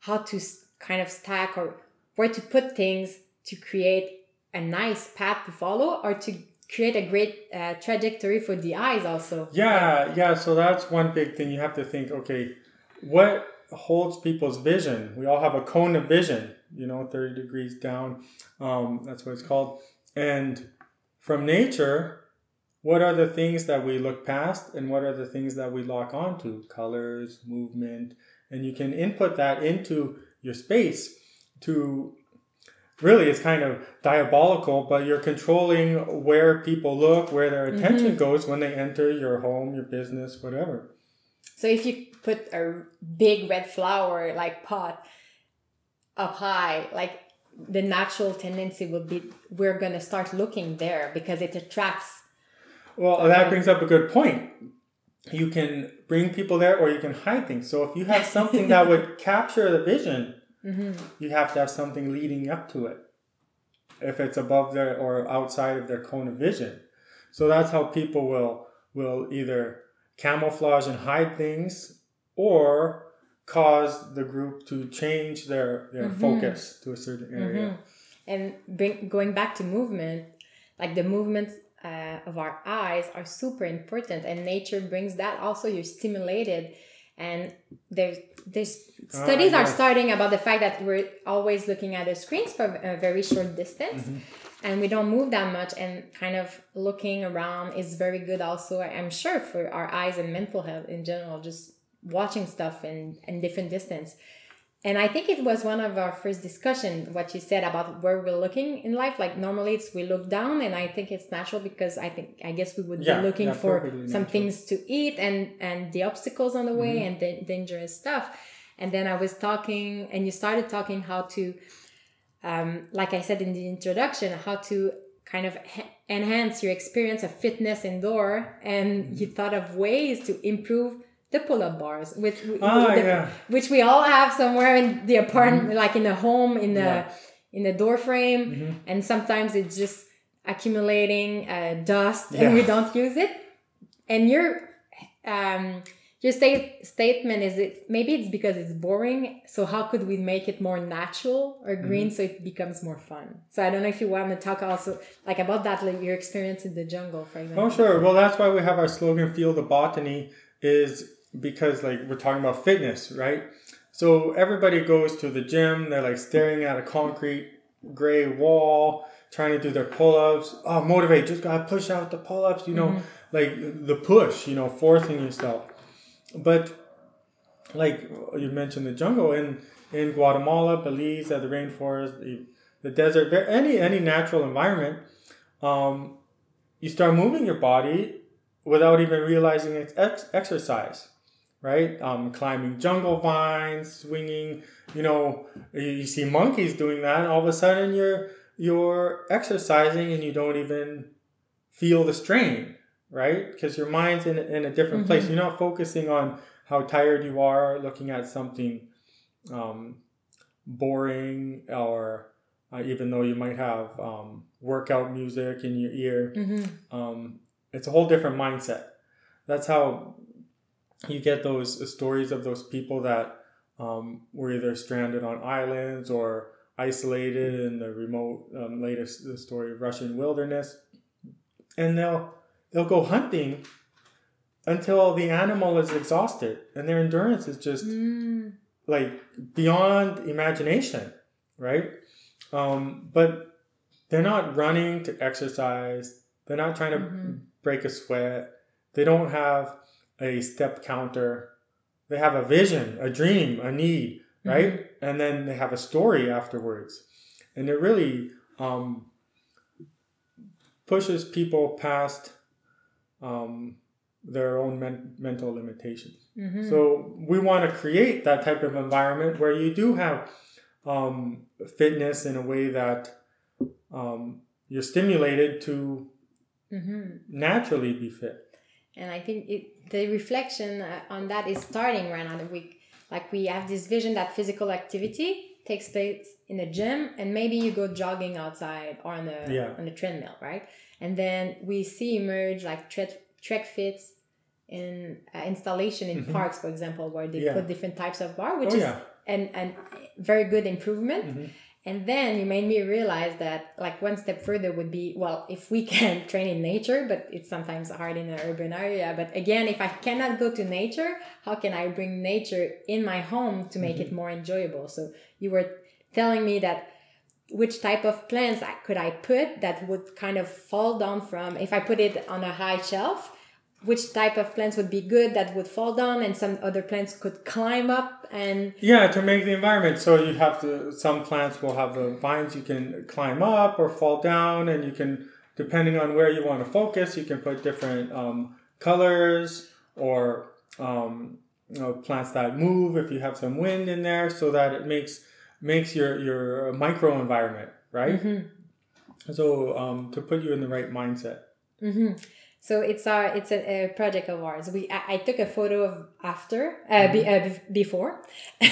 how to kind of stack or where to put things to create a nice path to follow or to create a great uh, trajectory for the eyes also Yeah, yeah. So that's one big thing. You have to think, okay, what holds people's vision? We all have a cone of vision, you know, 30 degrees down. Um, that's what it's called. And from nature, what are the things that we look past and what are the things that we lock onto? Colors, movement. And you can input that into your space to really it's kind of diabolical but you're controlling where people look where their attention goes when they enter your home your business whatever So if you put a big red flower like pot up high, like the natural tendency will be we're gonna start looking there because it attracts. well that um, brings up a good point. You can bring people there or you can hide things. So if you have something that would [laughs] capture the vision mm-hmm. you have to have something leading up to it if it's above their or outside of their cone of vision. So that's how people will will either camouflage and hide things or cause the group to change their, their Mhm. focus to a certain area. Mhm. And bring, going back to movement, like the movements uh, of our eyes are super important, and nature brings that. Also, you're stimulated, and there's there's Ah, studies are yes. starting about the fact that we're always looking at the screens for a very short distance. Mm-hmm. And we don't move that much, and kind of looking around is very good. Also, I'm sure for our eyes and mental health in general, just watching stuff in in different distance. And I think it was one of our first discussion what you said about where we're looking in life. Like normally it's we look down, and I think it's natural because I think I guess we would Yeah, be looking for some natural. things to eat and and the obstacles on the way Mm-hmm. and the dangerous stuff. And then I was talking, and you started talking how to, um, like I said in the introduction, how to kind of ha- enhance your experience of fitness indoor, and Mm-hmm. you thought of ways to improve the pull-up bars with, with Ah, the- yeah. which we all have somewhere in the apartment, like in the home, in the Yeah. in the door frame, Mhm. and sometimes it's just accumulating uh, dust, Yeah. and we don't use it. And your um, your state statement is it maybe it's because it's boring. So how could we make it more natural or green Mm-hmm. so it becomes more fun? So I don't know if you want to talk also like about that, like your experience in the jungle, for example. Oh, sure. Well, that's why we have our slogan, Feel the Botany, is because, like, we're talking about fitness, right? So everybody goes to the gym, they're like staring at a concrete gray wall, trying to do their pull ups. Oh, motivate, just gotta push out the pull ups, you know, like the push, you know, forcing yourself. But, like you mentioned the jungle in, in Guatemala, Belize, at the rainforest, the, the desert, any, any natural environment, um, you start moving your body without even realizing it's ex- exercise, right? Um, climbing jungle vines, swinging. You know, you, see monkeys doing that, and all of a sudden you're you're exercising and you don't even feel the strain, right? Because your mind's in, a- in a different place. You're not focusing on how tired you are, looking at something um, boring, or uh, even though you might have um, workout music in your ear Mm-hmm. um, it's a whole different mindset. That's how you get those stories of those people that um, were either stranded on islands or isolated in the remote um, latest the story of Russian wilderness, and they'll they'll go hunting until the animal is exhausted and their endurance is just Mm. like beyond imagination, right? Um, but they're not running to exercise. They're not trying to Mhm. break a sweat. They don't have a step counter. They have a vision, a dream, a need, right? And then they have a story afterwards. And it really um, pushes people past um, their own men- mental limitations. Mhm. So we want to create that type of environment where you do have um, fitness in a way that um, you're stimulated to Mhm. naturally be fit. And I think it, the reflection uh, on that is starting right now. We like we have this vision that physical activity takes place in the gym, and maybe you go jogging outside or on the Yeah. on the treadmill, right? And then we see emerge like trek Trekfits in uh, installation in Mhm. parks, for example, where they Yeah. put different types of bar, which Oh, is yeah. an, an very good improvement. Mhm. And then you made me realize that like one step further would be well, if we can [laughs] train in nature, but it's sometimes hard in an urban area. But again, if I cannot go to nature, how can I bring nature in my home to make it mm-hmm. more enjoyable? So you were telling me that which type of plants I- could I put that would kind of fall down from if I put it on a high shelf, which type of plants would be good that would fall down and some other plants could climb up and Yeah, to make the environment. So you have to, some plants will have the vines you can climb up or fall down, and you can, depending on where you want to focus, you can put different um, colors or um, you know, plants that move if you have some wind in there so that it makes makes your, your micro environment, right? So um, to put you in the right mindset. hmm So it's our it's a, a project of ours. We I, I took a photo of after uh, be, uh, before,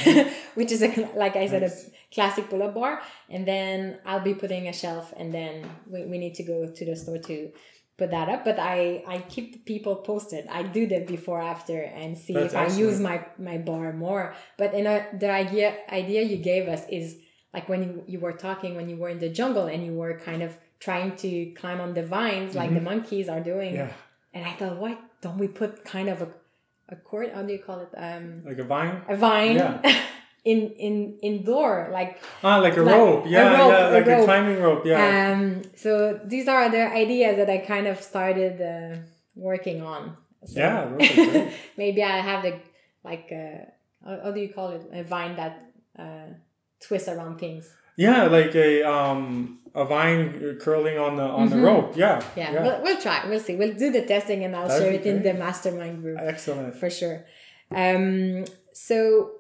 [laughs] which is a [laughs] like I said Nice. a classic pull up bar, and then I'll be putting a shelf, and then we, we need to go to the store to put that up, but I I keep the people posted. I do the before after and see That's if I use my my bar more. But in a, the idea idea you gave us is like when you, you were talking when you were in the jungle and you were kind of trying to climb on the vines like the monkeys are doing. Mm-hmm. Yeah. And I thought, why don't we put kind of a a cord? How do you call it? Um, Like a vine? a vine Yeah. [laughs] in in indoor like Ah, like a Like rope. a Yeah, rope, yeah, like a, rope. climbing rope. Yeah. um so these are the ideas that i kind of started uh, working on so yeah, those are great. [laughs] maybe i have the like uh how, how do you call it a vine that uh twists around things yeah, like a um a vine curling on the on the Mhm. rope. Yeah. yeah, We'll, we'll try we'll see we'll do the testing and i'll That'd share it in the mastermind group Excellent. for sure. Um, so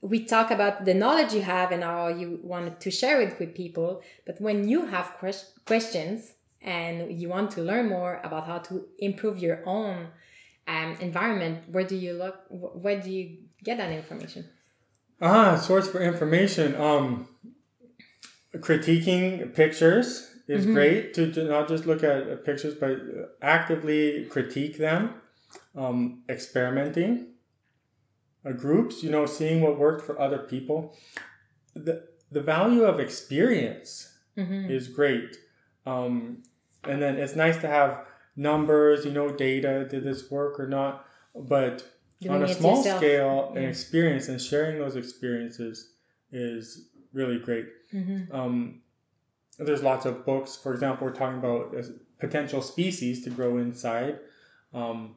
we talk about the knowledge you have and how you wanted to share it with people. But when you have ques- questions and you want to learn more about how to improve your own um, environment, where do you look? Where do you get that information? Ah, source for information. Um, critiquing pictures is Mhm. great to, to not just look at uh, pictures, but actively critique them. Um, experimenting. Uh, groups, you know, seeing what worked for other people. The the value of experience Mm-hmm. is great. Um, and then it's nice to have numbers, you know, data. Did this work or not? But on a small scale, an yeah. experience and sharing those experiences is really great. Mm-hmm. Um, there's lots of books. For example, we're talking about potential species to grow inside. Um,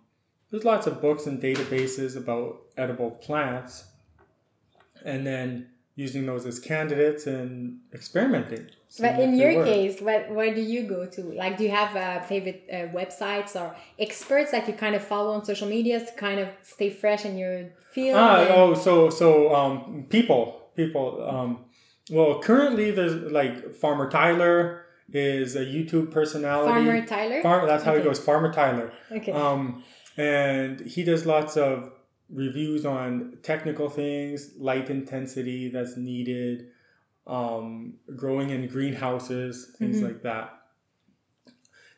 there's lots of books and databases about edible plants, and then using those as candidates and experimenting. But in your case, what where do you go to? Like, do you have uh, favorite uh, websites or experts that you kind of follow on social media to kind of stay fresh in your field? Ah, and- oh, so so um, people, people. Um, well, currently there's like Farmer Tyler is a YouTube personality. Farmer Tyler. Farm, that's how Okay. he goes. Farmer Tyler. okay. Um, and he does lots of reviews on technical things, light intensity that's needed, um, growing in greenhouses, things Mhm. like that.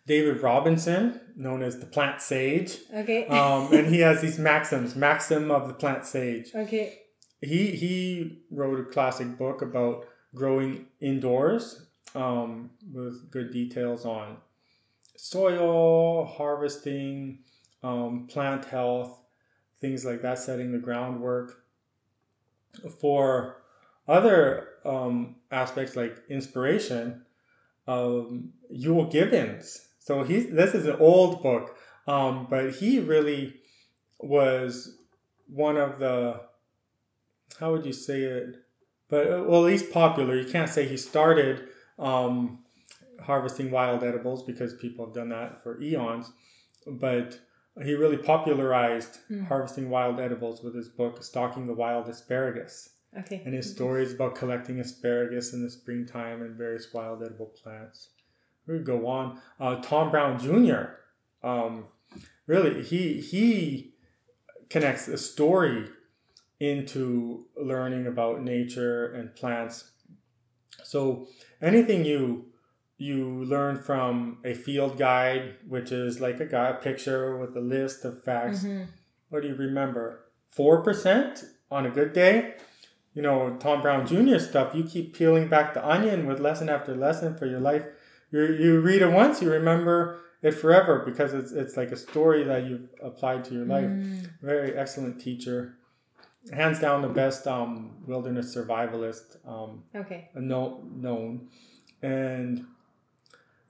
David Robinson, known as the plant sage, okay. um, and he [laughs] has these maxims. Maxim of the plant sage. okay. He he wrote a classic book about growing indoors um, with good details on soil harvesting, um, plant health, things like that, setting the groundwork. For other um, aspects like inspiration, um, Euell Gibbons. So he's this is an old book, um, but he really was one of the how would you say it? But uh, well, at least popular. You can't say he started um, harvesting wild edibles because people have done that for eons, but he really popularized Mm. harvesting wild edibles with his book "Stalking the Wild Asparagus" Okay. and his stories about collecting asparagus in the springtime and various wild edible plants. We could go on. Uh, Tom Brown Jr. Um, really, he he connects a story into learning about nature and plants. So anything you you learn from a field guide, which is like a guy a picture with a list of facts. Mhm. What do you remember? Four percent on a good day. You know Tom Brown Jr. stuff. You keep peeling back the onion with lesson after lesson for your life. You you read it once, you remember it forever because it's it's like a story that you've applied to your life Mm. very excellent teacher hands down the best um, wilderness survivalist um, Okay. no, known and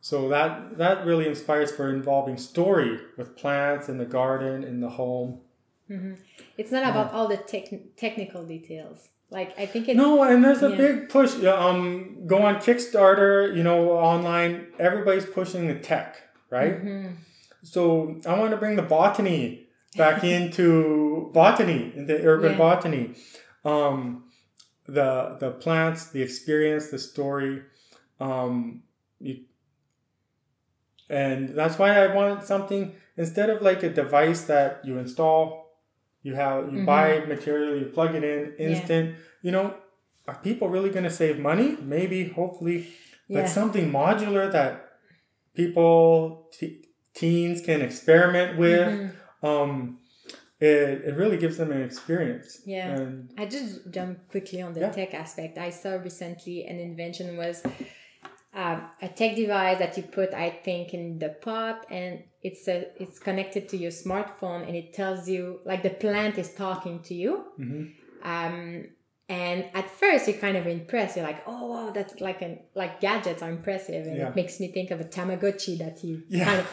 so that that really inspires for involving story with plants in the garden in the home hmm It's not about all the tech- technical details. Like I think it's no and there's a Yeah. big push um go on kickstarter you know online everybody's pushing the tech right Mhm. So I want to bring the botany back [laughs] into botany, into urban Yeah. botany. Um, the the plants, the experience, the story, um, you, and that's why I wanted something instead of like a device that you install, you have you Mhm. buy material, you plug it in, instant. You know, are people really going to save money? Maybe, hopefully, but Yeah. something modular that people, te- teens can experiment with. Mm-hmm. Um, it, it really gives them an experience. Yeah. And I just jump quickly on the Yeah. tech aspect. I saw recently an invention was uh, a tech device that you put, I think, in the pot, and it's a it's connected to your smartphone, and it tells you like the plant is talking to you. Mhm. Um, and at first, you're kind of impressed. You're like, "Oh, wow, that's like an like gadgets are impressive," and Yeah. it makes me think of a Tamagotchi that you Yeah. kind of.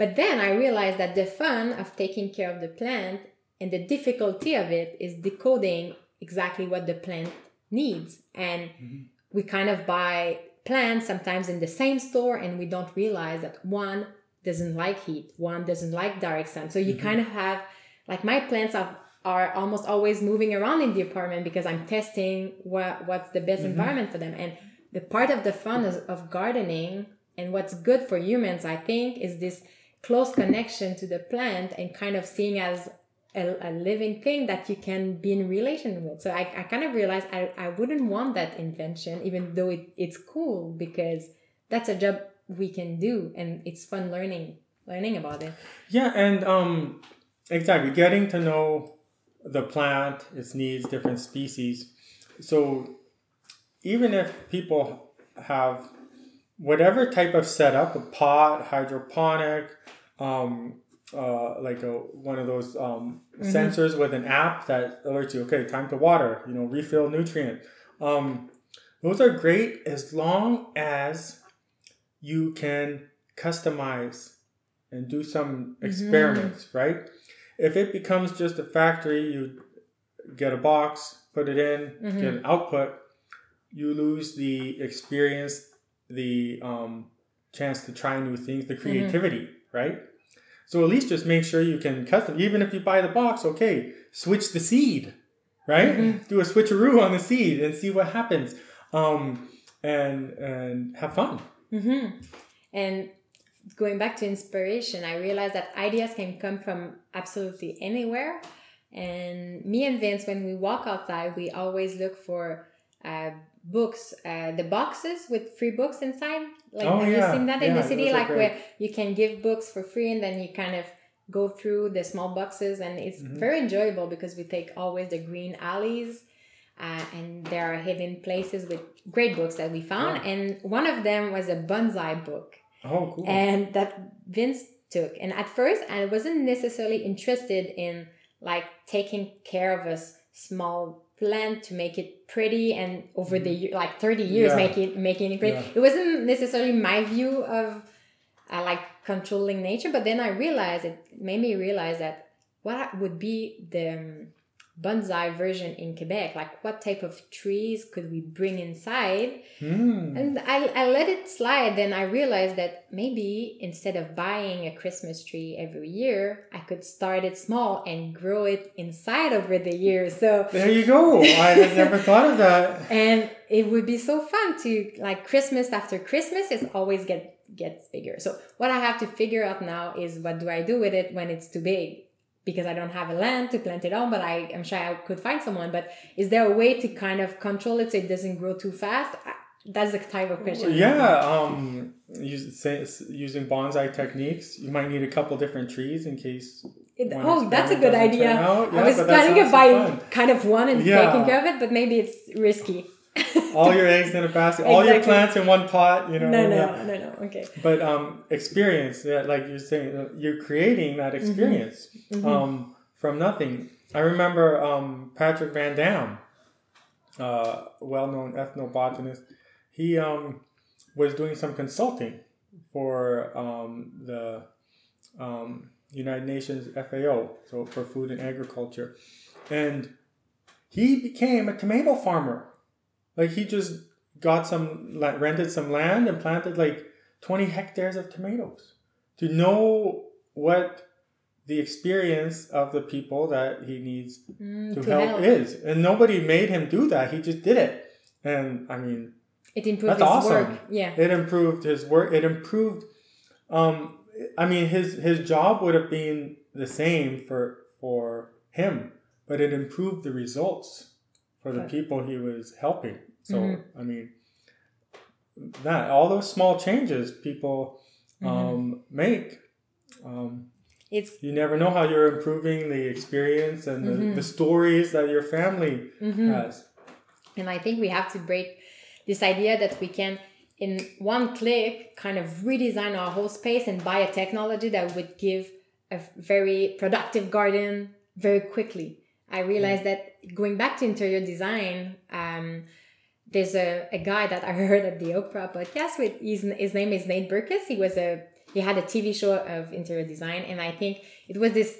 But then I realized that the fun of taking care of the plant and the difficulty of it is decoding exactly what the plant needs. And mm-hmm. we kind of buy plants sometimes in the same store and we don't realize that one doesn't like heat, one doesn't like direct sun. So you mm-hmm. kind of have, like my plants are, are almost always moving around in the apartment because I'm testing what, what's the best mm-hmm. environment for them. And the part of the fun of gardening and what's good for humans, I think, is this close connection to the plant and kind of seeing as a, a living thing that you can be in relation with. So I, I kind of realized I, I wouldn't want that invention, even though it, it's cool because that's a job we can do and it's fun learning learning about it. Yeah, and um, exactly getting to know the plant, its needs, different species. So even if people have whatever type of setup, a pot, hydroponic, um, uh, like a one of those um, sensors with an app that alerts you, okay, time to water, you know, refill nutrient. Um, those are great as long as you can customize and do some experiments, right? If it becomes just a factory, you get a box, put it in, get an output, you lose the experience, the um, chance to try new things, the creativity, right? So at least just make sure you can custom. Even if you buy the box, okay, switch the seed, right? Do a switcheroo on the seed and see what happens, um, and and have fun. Mm-hmm. And going back to inspiration, I realized that ideas can come from absolutely anywhere. And me and Vince, when we walk outside, we always look for uh, books, uh, the boxes with free books inside. Like, Oh, have yeah. you seen that in the city? Like, where you can give books for free and then you kind of go through the small boxes, and it's Mm-hmm. very enjoyable because we take always the green alleys. Uh, and there are hidden places with great books that we found, and one of them was a bonsai book Oh, cool. and that Vince took. And at first, I wasn't necessarily interested in like taking care of a small plant to make it pretty and over the like 30 years Yeah. make it making it great. Yeah. It wasn't necessarily my view of uh, like controlling nature, but then I realized it made me realize that what would be the um, bonsai version in Quebec? Like what type of trees could we bring inside? Hmm. And I, I let it slide. Then I realized that maybe instead of buying a Christmas tree every year, I could start it small and grow it inside over the years. So, There you go. I [laughs] never thought of that. and it would be so fun to like Christmas after Christmas is always get gets bigger. So what I have to figure out now is what do I do with it when it's too big? Because I don't have a land to plant it on, but I am sure I could find someone. But is there a way to kind of control it so it doesn't grow too fast? That's the type of question. Yeah, um, using bonsai techniques, you might need a couple different trees in case. It- oh, that's a good idea. out. I was planning to buy kind of one and Yeah. taking care of it, but maybe it's risky. [laughs] All your eggs in a basket, all your plants in one pot. You know. No, yeah. no, no, no. Okay. But um, experience, yeah, like you're saying, uh, you're creating that Mm-hmm. experience um, from nothing. I remember um, Patrick Van Damme, uh, well-known ethnobotanist. He um, was doing some consulting for um, the um, United Nations FAO, so for food and agriculture, and he became a tomato farmer. Like he just got some, rented some land and planted like 20 hectares of tomatoes to know what the experience of the people that he needs Mm, to, to help, help. is. And nobody made him do that. He just did it. And I mean, It improved That's his awesome. work. Yeah. it improved his work. It improved, um, I mean, his, his job would have been the same for, for him, but it improved the results for the people he was helping. So, Mhm. I mean, that all those small changes, people um, make. Um, It's you never know how you're improving the experience and the, Mm-hmm. the stories that your family has. And I think we have to break this idea that we can, in one click, kind of redesign our whole space and buy a technology that would give a very productive garden very quickly. I realized that going back to interior design, um, there's a, a guy that I [laughs] heard at the Oprah podcast with his, his name is Nate Berkus. He was a he had a TV show of interior design, and I think it was this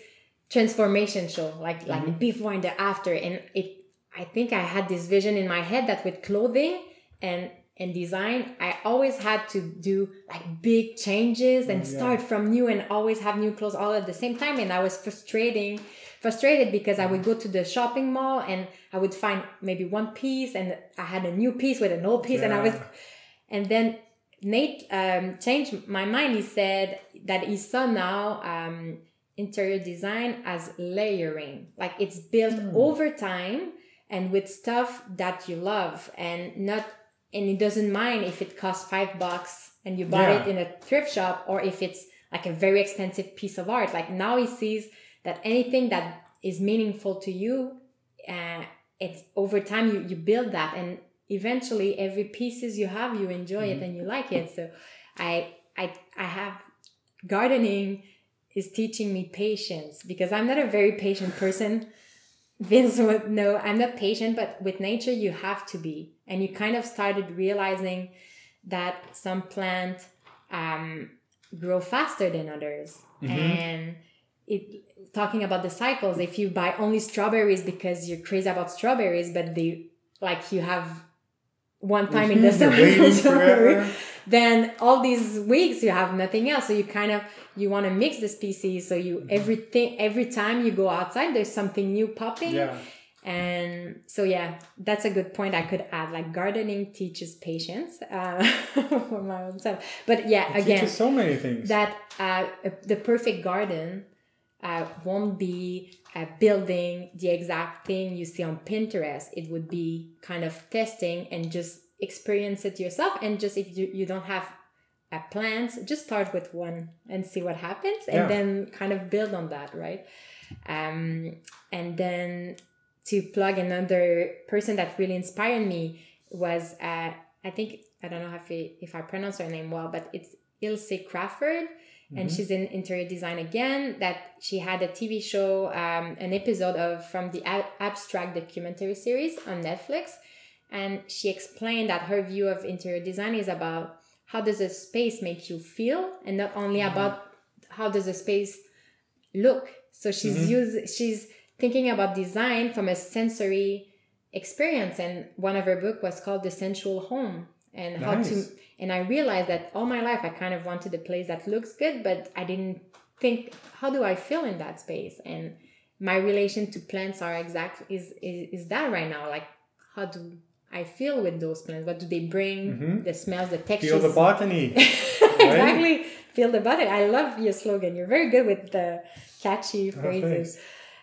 transformation show, like like the before and the after. And it I think I had this vision in my head that with clothing and and design, I always had to do like big changes and start from new and always have new clothes all at the same time. And I was frustrating, frustrated because I would go to the shopping mall and I would find maybe one piece and I had a new piece with an old piece and I was, and then Nate um, changed my mind. He said that he saw now um, interior design as layering, like it's built over time and with stuff that you love and not and it doesn't mind if it costs five bucks and you bought Yeah. it in a thrift shop or if it's like a very expensive piece of art like now he sees that anything that is meaningful to you uh, it's over time you, you build that and eventually every pieces you have you enjoy it and you like it so i i i have gardening is teaching me patience because i'm not a very patient person Vince would know I'm not patient, but with nature you have to be. And you kind of started realizing that some plants um, grow faster than others. And it talking about the cycles, if you buy only strawberries because you're crazy about strawberries, but they like you have one time in the Mhm, summer [laughs] then all these weeks you have nothing else. So you kind of you want to mix the species. So you everything every time you go outside there's something new popping. Yeah. And so yeah that's a good point i could add like gardening teaches patience uh, [laughs] for my own self but yeah It again teaches so many things. that uh, the perfect garden uh, won't be uh, building the exact thing you see on Pinterest. It would be kind of testing and just experience it yourself. And just if you, you don't have a plans, just start with one and see what happens and Yeah. then kind of build on that, right? Um, and then to plug another person that really inspired me was, uh, I think, I don't know if I, if I pronounce her name well, but it's Ilse Crawford and she's in interior design again that she had a tv show um, an episode of from the Ab- abstract documentary series on netflix and she explained that her view of interior design is about how does a space make you feel and not only about how does a space look. So she's use she's thinking about design from a sensory experience and one of her book was called the sensual home and how to and i realized that all my life i kind of wanted a place that looks good but i didn't think how do i feel in that space? And my relation to plants are exact is, is is that right now like how do i feel with those plants? What do they bring? Mm-hmm. The smells the textures? Feel the botany. [laughs] exactly. Feel the button i love your slogan. You're very good with the catchy oh, phrases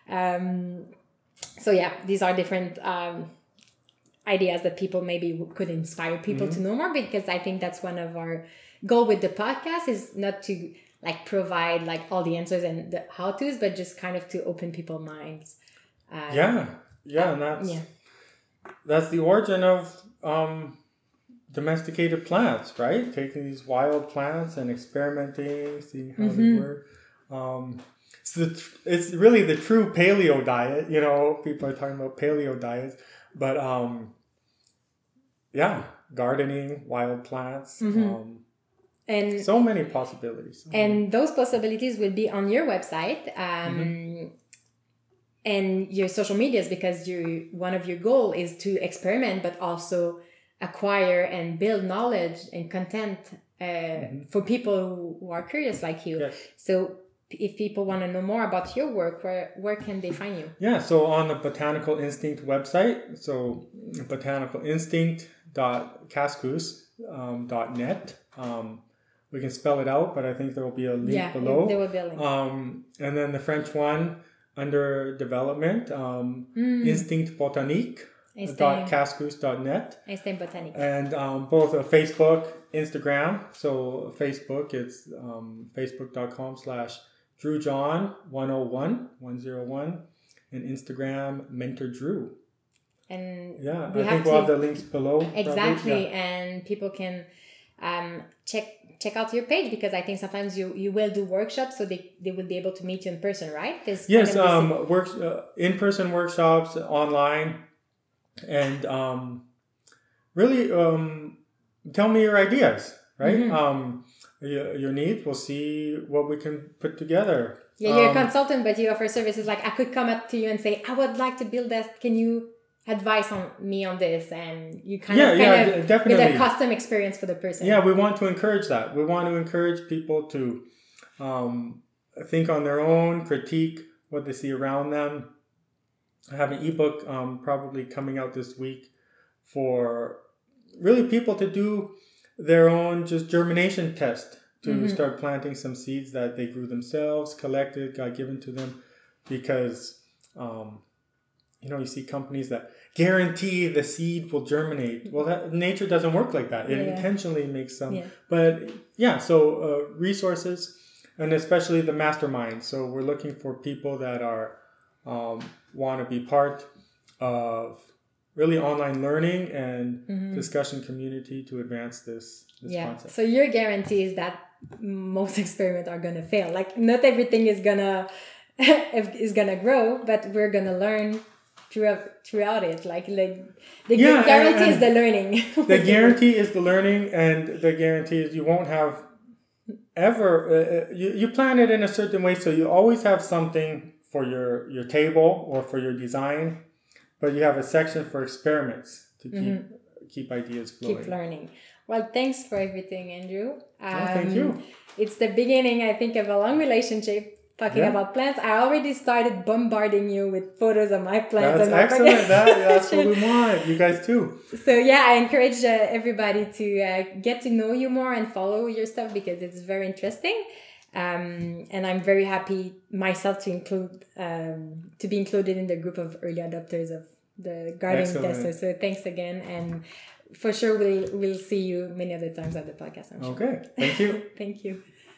um, so yeah these are different um, ideas that people maybe could inspire people to know more because i think that's one of our goal with the podcast is not to like provide like all the answers and the how to's but just kind of to open people's minds uh, Yeah. Yeah. And that's, yeah that's the origin of um, domesticated plants, right? Taking these wild plants and experimenting, see how Mm-hmm. they work. Um, it's, the, tr- it's really the true paleo diet. You know, people are talking about paleo diets, but um, yeah, gardening, wild plants, um, and so many possibilities. Mm-hmm. and those possibilities will be on your website um, and your social medias because you one of your goal is to experiment but also acquire and build knowledge and content uh, for people who, who are curious like you Yes. so if people want to know more about your work where where can they find you Yeah, so on the Botanical Instinct website, so botanicalinstinct.cascus.net. Um, we can spell it out, but I think there will be a link yeah below. they will build it. Um, and then the French one under development, um, Mm. Instinct Botanique. Cascus.net Instinct Botanique. and um, both Facebook, Instagram. So Facebook, it's um, facebook.com slash drewjohn101, 101, and Instagram, mentor drew. And Yeah, We I have think we'll have the links below. exactly Yeah. and people can um, check check out your page because i think sometimes you you will do workshops so they, they will be able to meet you in person right There's Yes, kind of um, works uh, in-person workshops, online, and um, really um, tell me your ideas, right? Mhm. Um, your, your needs. We'll see what we can put together. yeah you're Um, a consultant but you offer services like i could come up to you and say i would like to build this can you advise on me on this and you kind Yeah, of yeah, kind d- of with a custom experience for the person Yeah, we want to encourage that. We want to encourage people to um, think on their own, critique what they see around them. I have an ebook um, probably coming out this week for really people to do their own just germination test to Mhm. start planting some seeds that they grew themselves, collected, got given to them, because um, you know you see companies that guarantee the seed will germinate. Well, that nature doesn't work like that. It Yeah. intentionally makes some, Yeah. but yeah. So uh, resources, and especially the mastermind. So we're looking for people that are um, want to be part of really online learning and Mhm. discussion community to advance this this yeah concept. so your guarantee is that most [laughs] experiments are gonna fail like not everything is gonna [laughs] is gonna grow but we're gonna learn throughout throughout it like like the Yeah, and- guarantee is the learning [laughs] the guarantee is the learning, and the guarantee is you won't have ever. Uh, uh, you you plan it in a certain way, so you always have something for your your table or for your design, but you have a section for experiments to keep keep ideas flowing. Mm-hmm. keep learning well thanks for everything andrew um, Oh, thank you. it's the beginning i think of a long relationship talking Yeah. about plants i already started bombarding you with photos of my plants That's and excellent. That, that's what we want. You guys too. so yeah i encourage uh, everybody to uh, get to know you more and follow your stuff because it's very interesting um, and i'm very happy myself to include um, to be included in the group of early adopters of the gardening tester. so thanks again and for sure we'll, we'll see you many other times at the podcast I'm sure. Okay. Thank you. [laughs] thank you